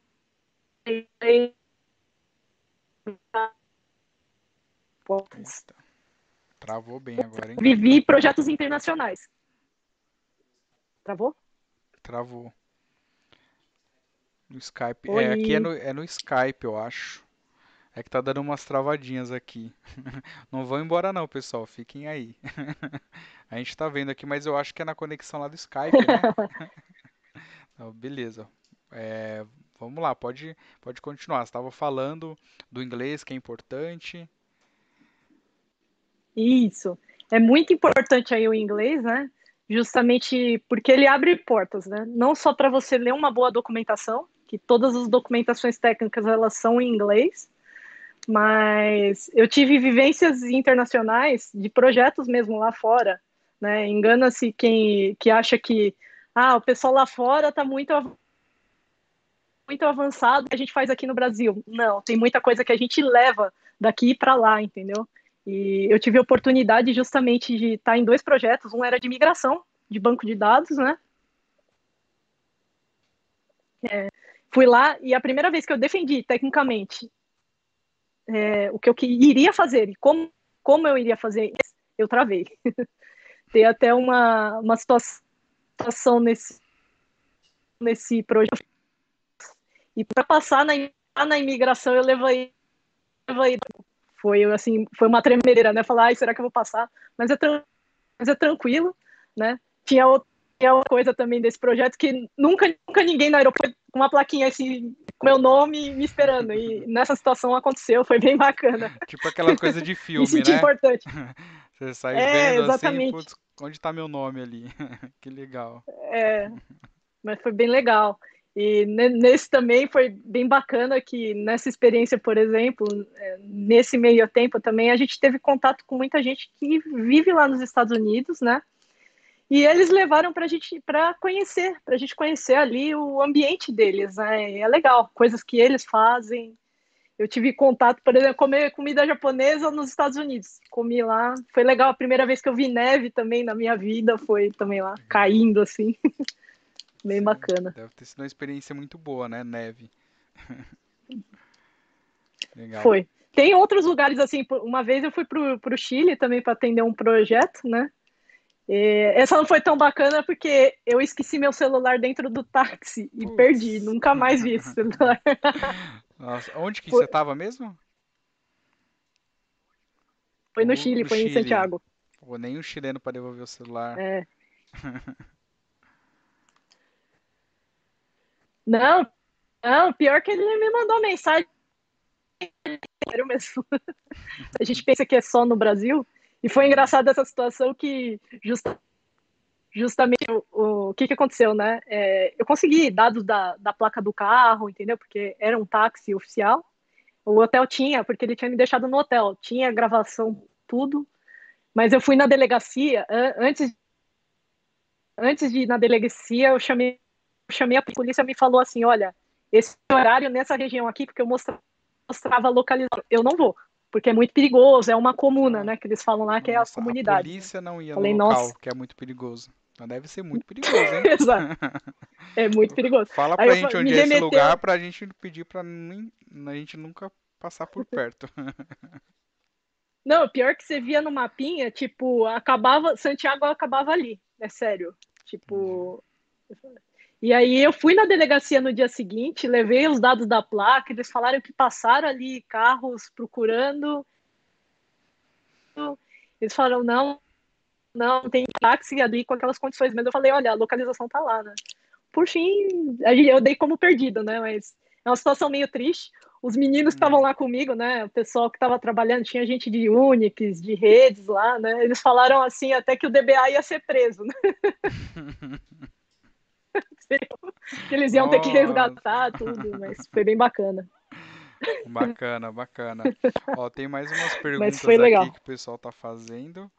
Travou bem agora, hein? Vivi projetos internacionais. Travou? Travou. No Skype. Oi. É, aqui é no, é no Skype, eu acho. É que tá dando umas travadinhas aqui. Não vão embora não, pessoal. Fiquem aí. A gente tá vendo aqui, mas eu acho que é na conexão lá do Skype, né? Então, beleza. É, vamos lá, pode, pode continuar. Você estava falando do inglês, que é importante. Isso. É muito importante aí o inglês, né? Justamente porque ele abre portas, né? Não só para você ler uma boa documentação, que todas as documentações técnicas elas são em inglês, mas eu tive vivências internacionais de projetos mesmo lá fora, né? Engana-se quem que acha que ah, o pessoal lá fora está muito muito avançado que a gente faz aqui no Brasil. Não, tem muita coisa que a gente leva daqui para lá, entendeu? E eu tive a oportunidade justamente de estar em dois projetos. Um era de migração de banco de dados, né? É, fui lá e a primeira vez que eu defendi tecnicamente é, o que eu iria fazer e como, como eu iria fazer, eu travei. Tem até uma, uma situação nesse, nesse projeto. E para passar na, na imigração, eu levei, levei. Foi assim, foi uma tremedeira, né? Falar, será que eu vou passar? Mas é, mas é tranquilo, né? Tinha outra coisa também desse projeto que nunca, nunca ninguém no aeroporto uma plaquinha assim, meu nome me esperando. E nessa situação aconteceu, foi bem bacana. Tipo aquela coisa de filme, me senti né? importante. Você sai é, vendo assim, exatamente. assim, putz, onde está meu nome ali? que legal. É, mas foi bem legal. E nesse também foi bem bacana que nessa experiência, por exemplo, é, nesse meio tempo também a gente teve contato com muita gente que vive lá nos Estados Unidos, né? E eles levaram para a gente para conhecer, para a gente conhecer ali o ambiente deles, né? E é legal, coisas que eles fazem, eu tive contato, por exemplo, comer comida japonesa nos Estados Unidos. Comi lá, foi legal. A primeira vez que eu vi neve também na minha vida foi também lá, caindo assim. Bem Sim, bacana. Deve ter sido uma experiência muito boa, né? Neve. legal. Foi. Tem outros lugares assim. Uma vez eu fui pro, pro Chile também para atender um projeto, né? Essa não foi tão bacana porque eu esqueci meu celular dentro do táxi e perdi. Nunca mais vi esse celular. Nossa, onde que foi... você estava mesmo? Foi no, Chile, no foi Chile. em Santiago. Pô, nem um chileno para devolver o celular. É. não, não, pior que ele me mandou mensagem. Sério mesmo. A gente pensa que é só no Brasil. E foi engraçado essa situação que justa, justamente o, o que, que aconteceu, né? É, eu consegui dados da, da placa do carro, entendeu? Porque era um táxi oficial. O hotel tinha, porque ele tinha me deixado no hotel. Tinha gravação, tudo. Mas eu fui na delegacia, antes, antes de ir na delegacia, eu chamei, eu chamei a polícia me falou assim, olha, esse horário nessa região aqui, porque eu mostrava, mostrava localização, eu não vou, porque é muito perigoso, é uma comuna, né, que eles falam lá, que é a comunidade. A polícia não ia Falei, no local, Nossa. que é muito perigoso. Mas deve ser muito perigoso, hein? Exato. É muito perigoso. Fala pra Aí gente onde é esse lugar pra gente pedir pra nem, a gente nunca passar por perto. Não, pior que você via no mapinha, tipo, acabava, Santiago acabava ali, é sério. Tipo. E aí eu fui na delegacia no dia seguinte, levei os dados da placa, eles falaram que passaram ali carros procurando. Eles falaram, não, não, tem táxi ali com aquelas condições, mas eu falei, olha, a localização tá lá, né? Por fim, eu dei como perdido, né? Mas é uma situação meio triste. Os meninos que estavam hum. lá comigo, né? O pessoal que estava trabalhando, tinha gente de Unix, de redes lá, né? Eles falaram assim até que o DBA ia ser preso, né? que eles iam ter que resgatar tudo, mas foi bem bacana. Bacana, bacana. Ó, tem mais umas perguntas aqui que o pessoal tá fazendo.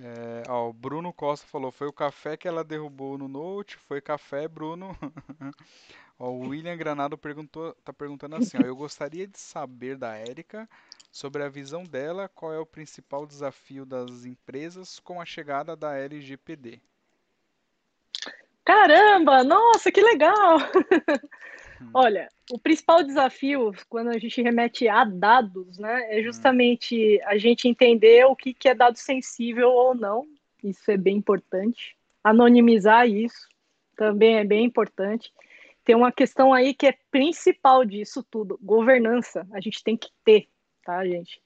É, ó, o Bruno Costa falou, foi o café que ela derrubou no Note, foi café, Bruno. ó, o William Granado perguntou, tá perguntando assim, ó, eu gostaria de saber da Érica sobre a visão dela, qual é o principal desafio das empresas com a chegada da LGPD. Caramba, nossa, que legal! Hum. Olha, o principal desafio quando a gente remete a dados, né, é hum. justamente a gente entender o que, que é dado sensível ou não. Isso é bem importante. Anonimizar isso também é bem importante. Tem uma questão aí que é principal disso tudo, governança. A gente tem que ter, tá, gente?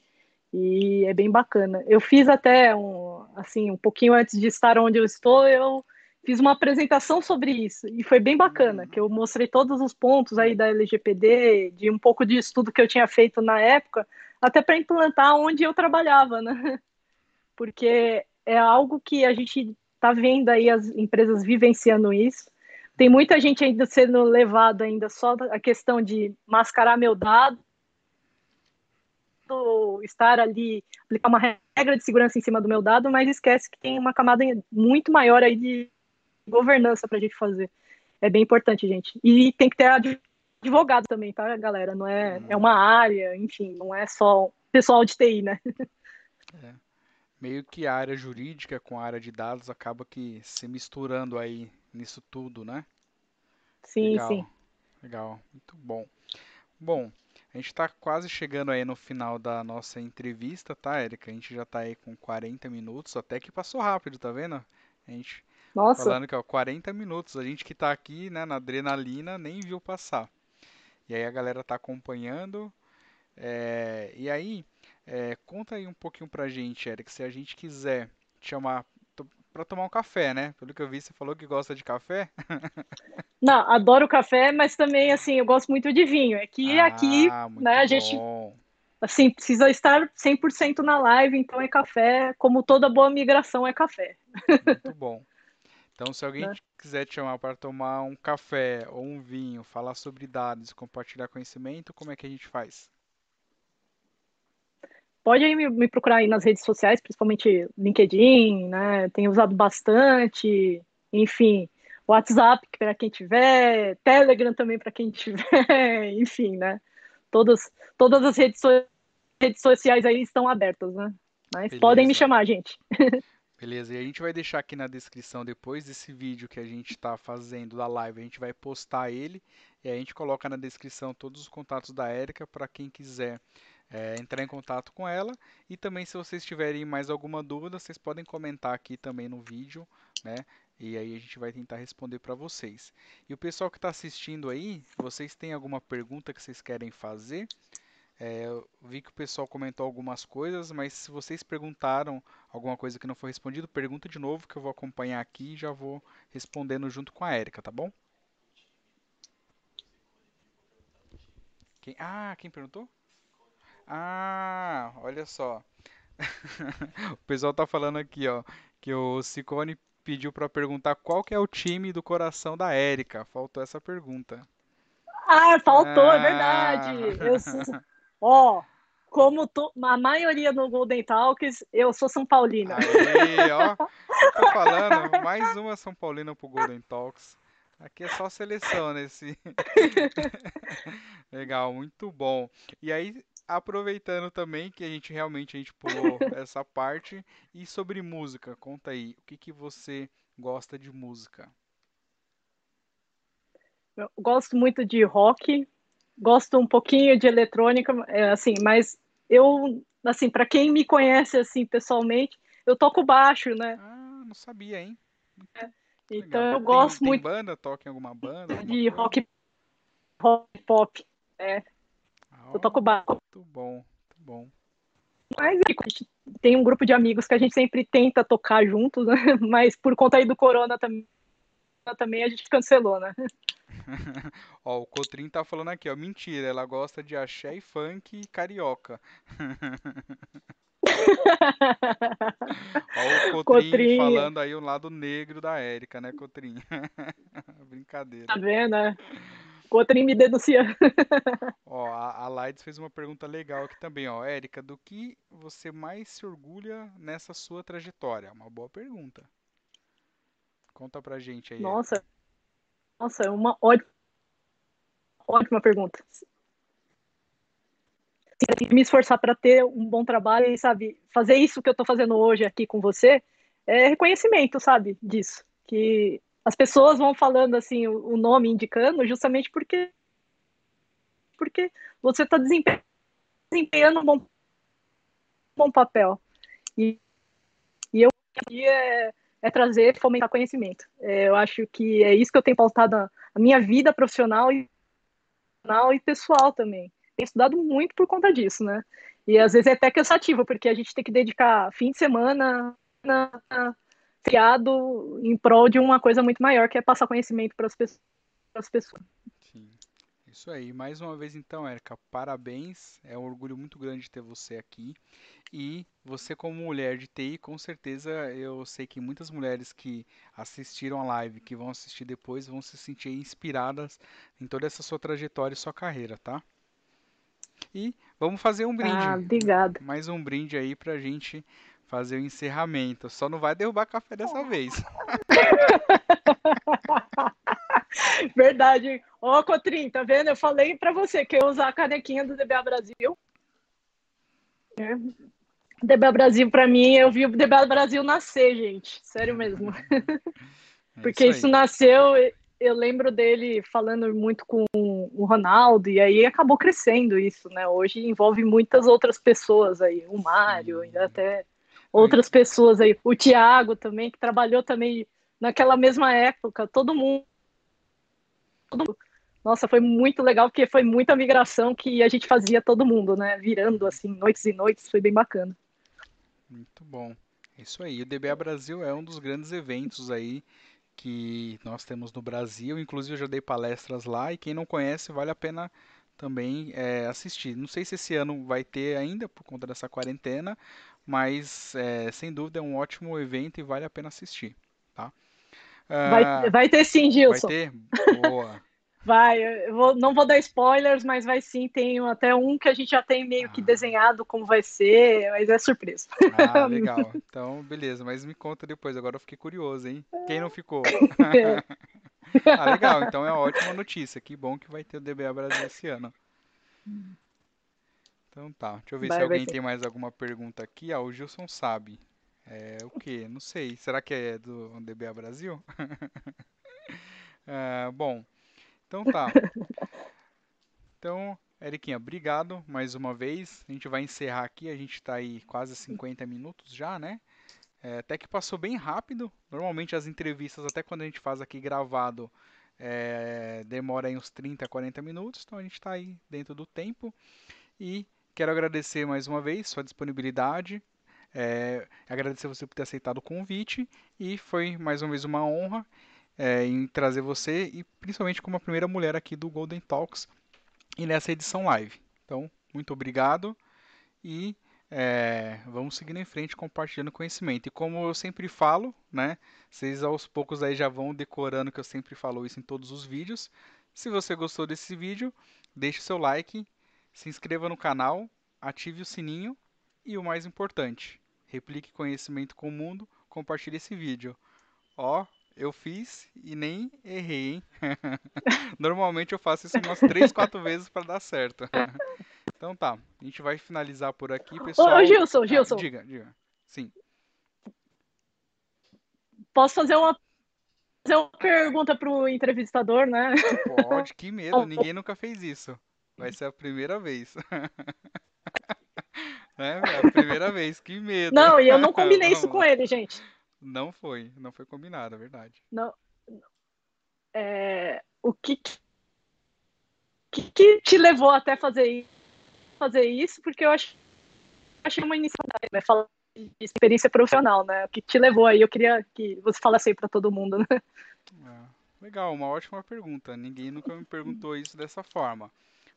E é bem bacana. Eu fiz até um, assim, um pouquinho antes de estar onde eu estou, eu fiz uma apresentação sobre isso e foi bem bacana, que eu mostrei todos os pontos aí da LGPD, de um pouco de estudo que eu tinha feito na época, até para implantar onde eu trabalhava, né? Porque é algo que a gente está vendo aí as empresas vivenciando isso. Tem muita gente ainda sendo levada ainda só a questão de mascarar meu dado, estar ali, aplicar uma regra de segurança em cima do meu dado, mas esquece que tem uma camada muito maior aí de governança para a gente fazer. É bem importante, gente. E tem que ter advogado também, tá, galera? Não é, hum. é uma área, enfim, não é só pessoal de TI, né? É. Meio que a área jurídica com a área de dados acaba que se misturando aí nisso tudo, né? Sim, Legal. sim. Legal, muito bom. Bom, a gente está quase chegando aí no final da nossa entrevista, tá, Érica? A gente já está aí com 40 minutos, até que passou rápido, tá vendo? A gente nossa. falando que ó, 40 minutos, a gente que está aqui, né, na adrenalina, nem viu passar. E aí a galera está acompanhando. É, e aí, é, conta aí um pouquinho pra gente, Érica, se a gente quiser te chamar para tomar um café, né? Pelo que eu vi, você falou que gosta de café. Não, adoro café, mas também assim, eu gosto muito de vinho. É que ah, aqui, né, a gente assim, precisa estar 100% na live, então é café, como toda boa migração é café. Muito bom. Então, se alguém né? quiser te chamar para tomar um café ou um vinho, falar sobre dados, compartilhar conhecimento, como é que a gente faz? pode aí me, procurar aí nas redes sociais, principalmente LinkedIn, né? Tenho usado bastante, enfim, WhatsApp para quem tiver, Telegram também para quem tiver, enfim, né? Todas, todas as redes, so redes sociais aí estão abertas, né? Mas Beleza. podem me chamar, gente. Beleza, e a gente vai deixar aqui na descrição depois desse vídeo que a gente está fazendo da live, a gente vai postar ele e a gente coloca na descrição todos os contatos da Érica para quem quiser é, entrar em contato com ela. E também, se vocês tiverem mais alguma dúvida, vocês podem comentar aqui também no vídeo, né? E aí a gente vai tentar responder para vocês. E o pessoal que está assistindo aí, vocês têm alguma pergunta que vocês querem fazer? É, eu vi que o pessoal comentou algumas coisas, mas se vocês perguntaram alguma coisa que não foi respondido, pergunta de novo que eu vou acompanhar aqui e já vou respondendo junto com a Érica, tá bom? Quem? Ah, quem perguntou? Ah, olha só. o pessoal tá falando aqui, ó, que o Sicone pediu para perguntar qual que é o time do coração da Érica. Faltou essa pergunta. Ah, faltou, é ah. é verdade. Eu Ó, como tu... a maioria no Golden Talks, eu sou São Paulina. Aí, ó. Tô falando, mais uma São Paulina pro Golden Talks. Aqui é só seleção nesse. Legal, muito bom. E aí, aproveitando também que a gente realmente a gente pulou essa parte e sobre música, conta aí, o que que você gosta de música? Eu gosto muito de rock, gosto um pouquinho de eletrônica, é, assim, mas eu, assim, para quem me conhece assim pessoalmente, eu toco baixo, né? Ah, não sabia, hein? É, então eu gosto tem muito. banda, toca em alguma banda? Alguma de rock, rock pop, é. Eu toco baixo. Muito bom, muito bom. Mas a gente tem um grupo de amigos que a gente sempre tenta tocar juntos, né? mas por conta aí do corona também, também a gente cancelou, né? Ó, o Cotrim tá falando aqui, ó, mentira, ela gosta de axé e funk e carioca. ó, o Cotrim, Cotrim, falando aí o lado negro da Érica, né, Cotrim? Brincadeira. Tá vendo, né? Cotrim me denunciando. ó, a, a Lides fez uma pergunta legal aqui também, ó. Érica, do que você mais se orgulha nessa sua trajetória? Uma boa pergunta. Conta pra gente aí. Nossa, nossa, é uma ótima, ótima pergunta. Me esforçar para ter um bom trabalho e, sabe, fazer isso que eu estou fazendo hoje aqui com você é reconhecimento, sabe, disso. Que as pessoas vão falando assim o, nome indicando justamente porque porque você está desempenhando um bom, bom papel e, e eu aqui é, é trazer fomentar conhecimento. É, eu acho que é isso que eu tenho pautado a, minha vida profissional e, e pessoal também. Tenho estudado muito por conta disso né? E às vezes é até cansativo porque a gente tem que dedicar fim de semana na, criado em prol de uma coisa muito maior, que é passar conhecimento para as pessoas. Isso aí. Mais uma vez, então, Érica, parabéns. É um orgulho muito grande ter você aqui. E você, como mulher de TI, com certeza eu sei que muitas mulheres que assistiram a live, que vão assistir depois, vão se sentir inspiradas em toda essa sua trajetória e sua carreira, tá? E vamos fazer um brinde. Ah, obrigada. Mais um brinde aí pra gente fazer o encerramento. Só não vai derrubar café dessa vez. Verdade. Ó, Cotrim, tá vendo? Eu falei para você que eu ia usar a canequinha do DBA Brasil. É. DBA Brasil, para mim, eu vi o DBA Brasil nascer, gente. Sério mesmo. É Porque isso, isso nasceu, eu lembro dele falando muito com o Ronaldo, e aí acabou crescendo isso, né? Hoje envolve muitas outras pessoas aí, o Mário, e até outras pessoas aí, o Thiago também, que trabalhou também naquela mesma época, todo mundo. Mundo. Nossa, foi muito legal, porque foi muita migração que a gente fazia todo mundo, né? Virando assim, noites e noites, foi bem bacana. Muito bom. É isso aí. O DBA Brasil é um dos grandes eventos aí que nós temos no Brasil. Inclusive, eu já dei palestras lá e quem não conhece, vale a pena também é, assistir. Não sei se esse ano vai ter ainda por conta dessa quarentena, mas é, sem dúvida é um ótimo evento e vale a pena assistir. Tá? Vai, ah, vai ter sim, Gilson. Vai ter? Boa. Vai, vou, não vou dar spoilers, mas vai sim. Tem até um que a gente já tem meio que ah. desenhado como vai ser, mas é surpresa. Ah, legal. Então, beleza, mas me conta depois. Agora eu fiquei curioso, hein? Quem não ficou? ah, legal. Então é ótima notícia. Que bom que vai ter o DBA Brasil esse ano. Então tá. Deixa eu ver vai, se alguém tem mais alguma pergunta aqui. Ah, o Gilson sabe. É o quê? Não sei. Será que é do DBA Brasil? é, bom. Então tá. Então, Eriquinha, obrigado mais uma vez. A gente vai encerrar aqui, a gente está aí quase 50 minutos já, né? É, até que passou bem rápido. Normalmente as entrevistas, até quando a gente faz aqui gravado, é, demora aí uns 30, 40 minutos. Então a gente está aí dentro do tempo. E quero agradecer mais uma vez sua disponibilidade. É, agradecer você por ter aceitado o convite. E foi mais uma vez uma honra é, em trazer você e principalmente como a primeira mulher aqui do Golden Talks e nessa edição live. Então, muito obrigado e é, vamos seguindo em frente compartilhando conhecimento. E como eu sempre falo, né, vocês aos poucos aí já vão decorando que eu sempre falo isso em todos os vídeos. Se você gostou desse vídeo, deixe seu like, se inscreva no canal, ative o sininho e o mais importante, replique conhecimento com o mundo, compartilhe esse vídeo. Ó, eu fiz e nem errei, hein? Normalmente eu faço isso umas 3, 4 vezes para dar certo. então tá, a gente vai finalizar por aqui, pessoal. Ô, Gilson, ah, Gilson. Diga, diga. Sim. Posso fazer uma, fazer uma pergunta pro entrevistador, né? Pode, que medo, ninguém nunca fez isso. Vai ser a primeira vez. É, a primeira vez, que medo. Não, e eu não combinei isso com ele, gente. Não foi, não foi combinado, é verdade. Não. É, o que, que, que te levou até fazer, fazer isso? Porque eu acho, achei uma iniciativa, né? Falar de experiência profissional, né? O que te levou aí? Eu queria que você falasse aí para todo mundo, né? É, legal, uma ótima pergunta. Ninguém nunca me perguntou isso dessa forma.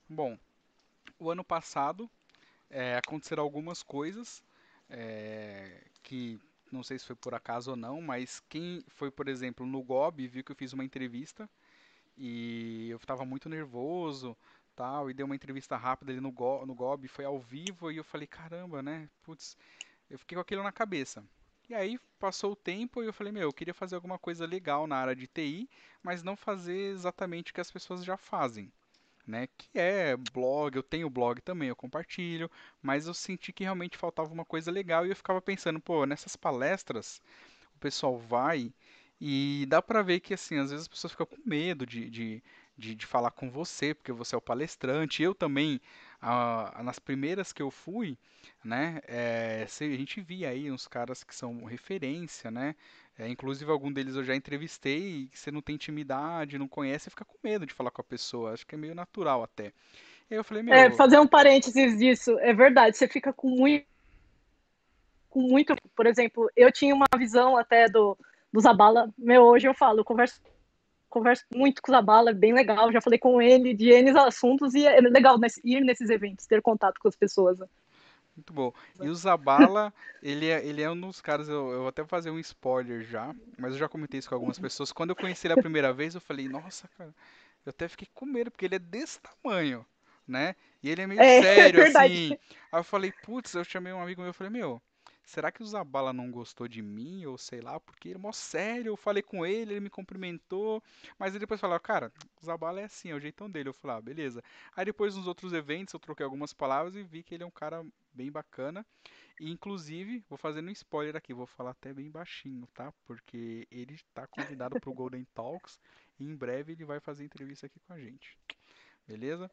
Bom, o ano passado é, aconteceram algumas coisas é, que não sei se foi por acaso ou não, mas quem foi, por exemplo, no GOB viu que eu fiz uma entrevista e eu estava muito nervoso, tal, e dei uma entrevista rápida ali no, Go, no GOB, foi ao vivo e eu falei, caramba, né? Putz, eu fiquei com aquilo na cabeça. E aí passou o tempo e eu falei, meu, eu queria fazer alguma coisa legal na área de TI, mas não fazer exatamente o que as pessoas já fazem né? Que é blog, eu tenho blog também, eu compartilho, mas eu senti que realmente faltava uma coisa legal e eu ficava pensando, pô, nessas palestras o pessoal vai e dá pra ver que, assim, às vezes as pessoas ficam com medo de, de, de, de falar com você, porque você é o palestrante. Eu também, ah, nas primeiras que eu fui, né, é, a gente via aí uns caras que são referência, né, é, inclusive, algum deles eu já entrevistei e você não tem intimidade, não conhece, fica com medo de falar com a pessoa. Acho que é meio natural até. E eu falei, meu... É, fazer um parênteses disso, é verdade, você fica com muito. Com muito. Por exemplo, eu tinha uma visão até do, do Zabala. Meu, hoje eu falo, eu converso, converso muito com o Zabala, é bem legal. Já falei com ele de N assuntos e é legal ir nesses eventos, ter contato com as pessoas. Né? Muito bom. E o Zabala, ele é, ele é um dos caras, eu, eu vou até fazer um spoiler já, mas eu já comentei isso com algumas pessoas. Quando eu conheci ele a primeira vez, eu falei, nossa, cara, eu até fiquei com medo, porque ele é desse tamanho, né? E ele é meio é, sério, é assim. Aí eu falei, putz, eu chamei um amigo meu, eu falei, meu, será que o Zabala não gostou de mim? Ou sei lá, porque ele é mó sério, eu falei com ele, ele me cumprimentou. Mas ele depois falou, cara, o Zabala é assim, é o jeitão dele. Eu falei, ah, beleza. Aí depois nos outros eventos eu troquei algumas palavras e vi que ele é um cara bem bacana. E, inclusive, vou fazendo um spoiler aqui, vou falar até bem baixinho, tá? Porque ele está convidado para o Golden Talks e em breve ele vai fazer entrevista aqui com a gente. Beleza?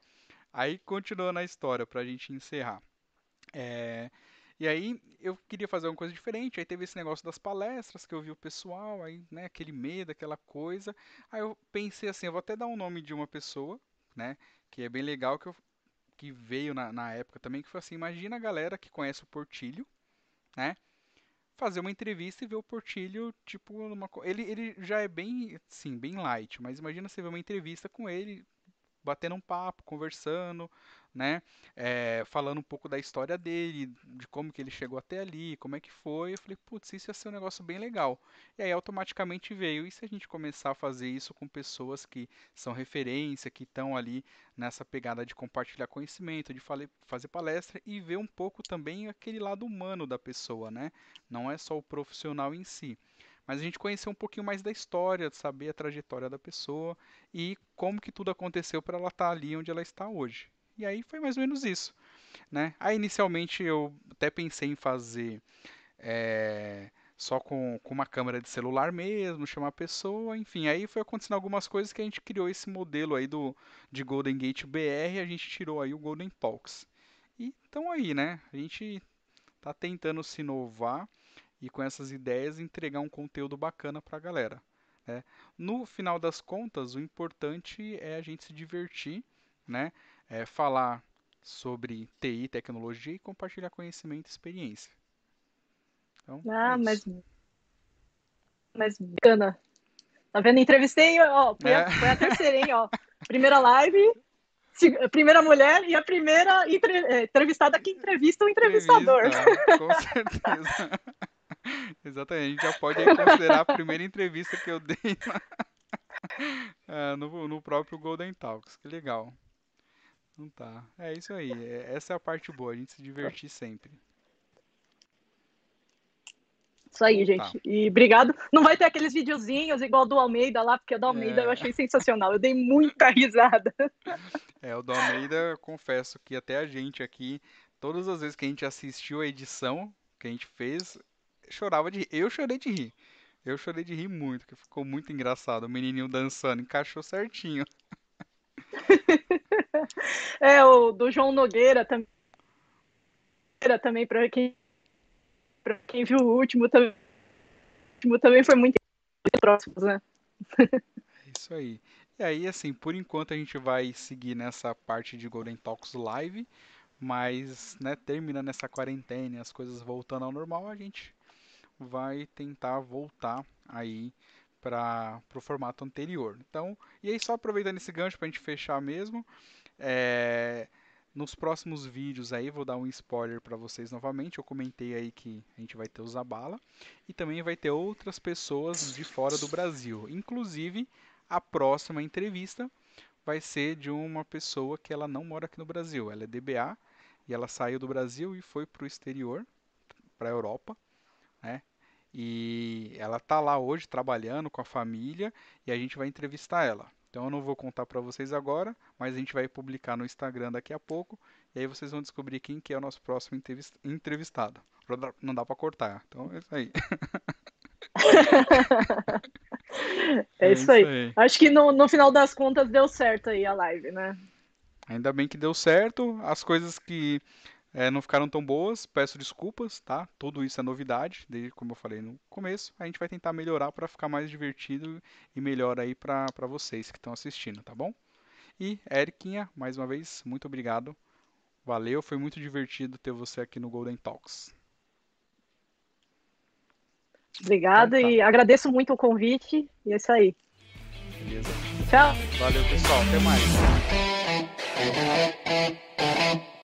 Aí, continuando a história, para a gente encerrar. É... E aí, eu queria fazer uma coisa diferente. Aí teve esse negócio das palestras que eu vi o pessoal, aí, né, aquele medo, aquela coisa. Aí eu pensei assim, eu vou até dar um nome de uma pessoa, né, que é bem legal, que, eu, que veio na, na época também, que foi assim, imagina a galera que conhece o Portilho, né, fazer uma entrevista e ver o Portilho, tipo, numa, ele, ele já é bem, sim, bem light, mas imagina você ver uma entrevista com ele, batendo um papo, conversando, né? É, falando um pouco da história dele, de como que ele chegou até ali, como é que foi. Eu falei, putz, isso ia ser um negócio bem legal. E aí automaticamente veio. E se a gente começar a fazer isso com pessoas que são referência, que estão ali nessa pegada de compartilhar conhecimento, de fazer palestra e ver um pouco também aquele lado humano da pessoa, né? Não é só o profissional em si mas a gente conhecer um pouquinho mais da história, saber a trajetória da pessoa e como que tudo aconteceu para ela estar tá ali onde ela está hoje. E aí foi mais ou menos isso. Né? Aí inicialmente eu até pensei em fazer é, só com, com uma câmera de celular mesmo, chamar a pessoa, enfim. Aí foi acontecendo algumas coisas que a gente criou esse modelo aí do, de Golden Gate BR a gente tirou aí o Golden Talks. E então aí, né? A gente tá tentando se inovar e com essas ideias entregar um conteúdo bacana para a galera. Né? No final das contas, o importante é a gente se divertir, né? É falar sobre TI, tecnologia e compartilhar conhecimento e experiência. Então, ah, é mas mas bacana. Tá vendo? Entrevistei, ó, foi, é. a, foi a terceira, hein, ó. Primeira live, primeira mulher e a primeira é, entrevistada que entrevista o entrevistador. Entrevista, com certeza. Exatamente, a gente já pode considerar a primeira entrevista que eu dei na... é, no, no próprio Golden Talks. Que legal. Não tá. É isso aí. É, essa é a parte boa, a gente se divertir sempre. Isso aí, gente. Tá. E obrigado. Não vai ter aqueles videozinhos igual do Almeida lá, porque o do Almeida é. eu achei sensacional. Eu dei muita risada. É, o do Almeida, confesso que até a gente aqui, todas as vezes que a gente assistiu a edição que a gente fez, chorava de rir. Eu chorei de rir. Eu chorei de rir muito, que ficou muito engraçado. O menininho dançando, encaixou certinho. é, o do João Nogueira também. Também, para quem, pra quem viu o último, também, o último também foi muito próximo, né? é isso aí. E aí, assim, por enquanto a gente vai seguir nessa parte de Golden Talks Live, mas, né, terminando essa quarentena e as coisas voltando ao normal, a gente vai tentar voltar aí para o formato anterior. Então, e aí só aproveitando esse gancho para a gente fechar mesmo, é, nos próximos vídeos aí vou dar um spoiler para vocês novamente. Eu comentei aí que a gente vai ter o Zabala e também vai ter outras pessoas de fora do Brasil. Inclusive, a próxima entrevista vai ser de uma pessoa que ela não mora aqui no Brasil. Ela é DBA e ela saiu do Brasil e foi para o exterior, para a Europa né? E ela tá lá hoje trabalhando com a família e a gente vai entrevistar ela. Então eu não vou contar para vocês agora, mas a gente vai publicar no Instagram daqui a pouco e aí vocês vão descobrir quem que é o nosso próximo entrevistado. Não dá para cortar, então é isso aí. é, isso, aí. aí. Acho que no, no final das contas deu certo aí a live, né? Ainda bem que deu certo. As coisas que é, não ficaram tão boas, peço desculpas, tá? Tudo isso é novidade, desde como eu falei no começo. A gente vai tentar melhorar para ficar mais divertido e melhor aí para vocês que estão assistindo, tá bom? E Eriquinha, mais uma vez, muito obrigado. Valeu, foi muito divertido ter você aqui no Golden Talks. Obrigada então, tá. e agradeço muito o convite. E é isso aí. Beleza. Tchau. Valeu, pessoal. Até mais.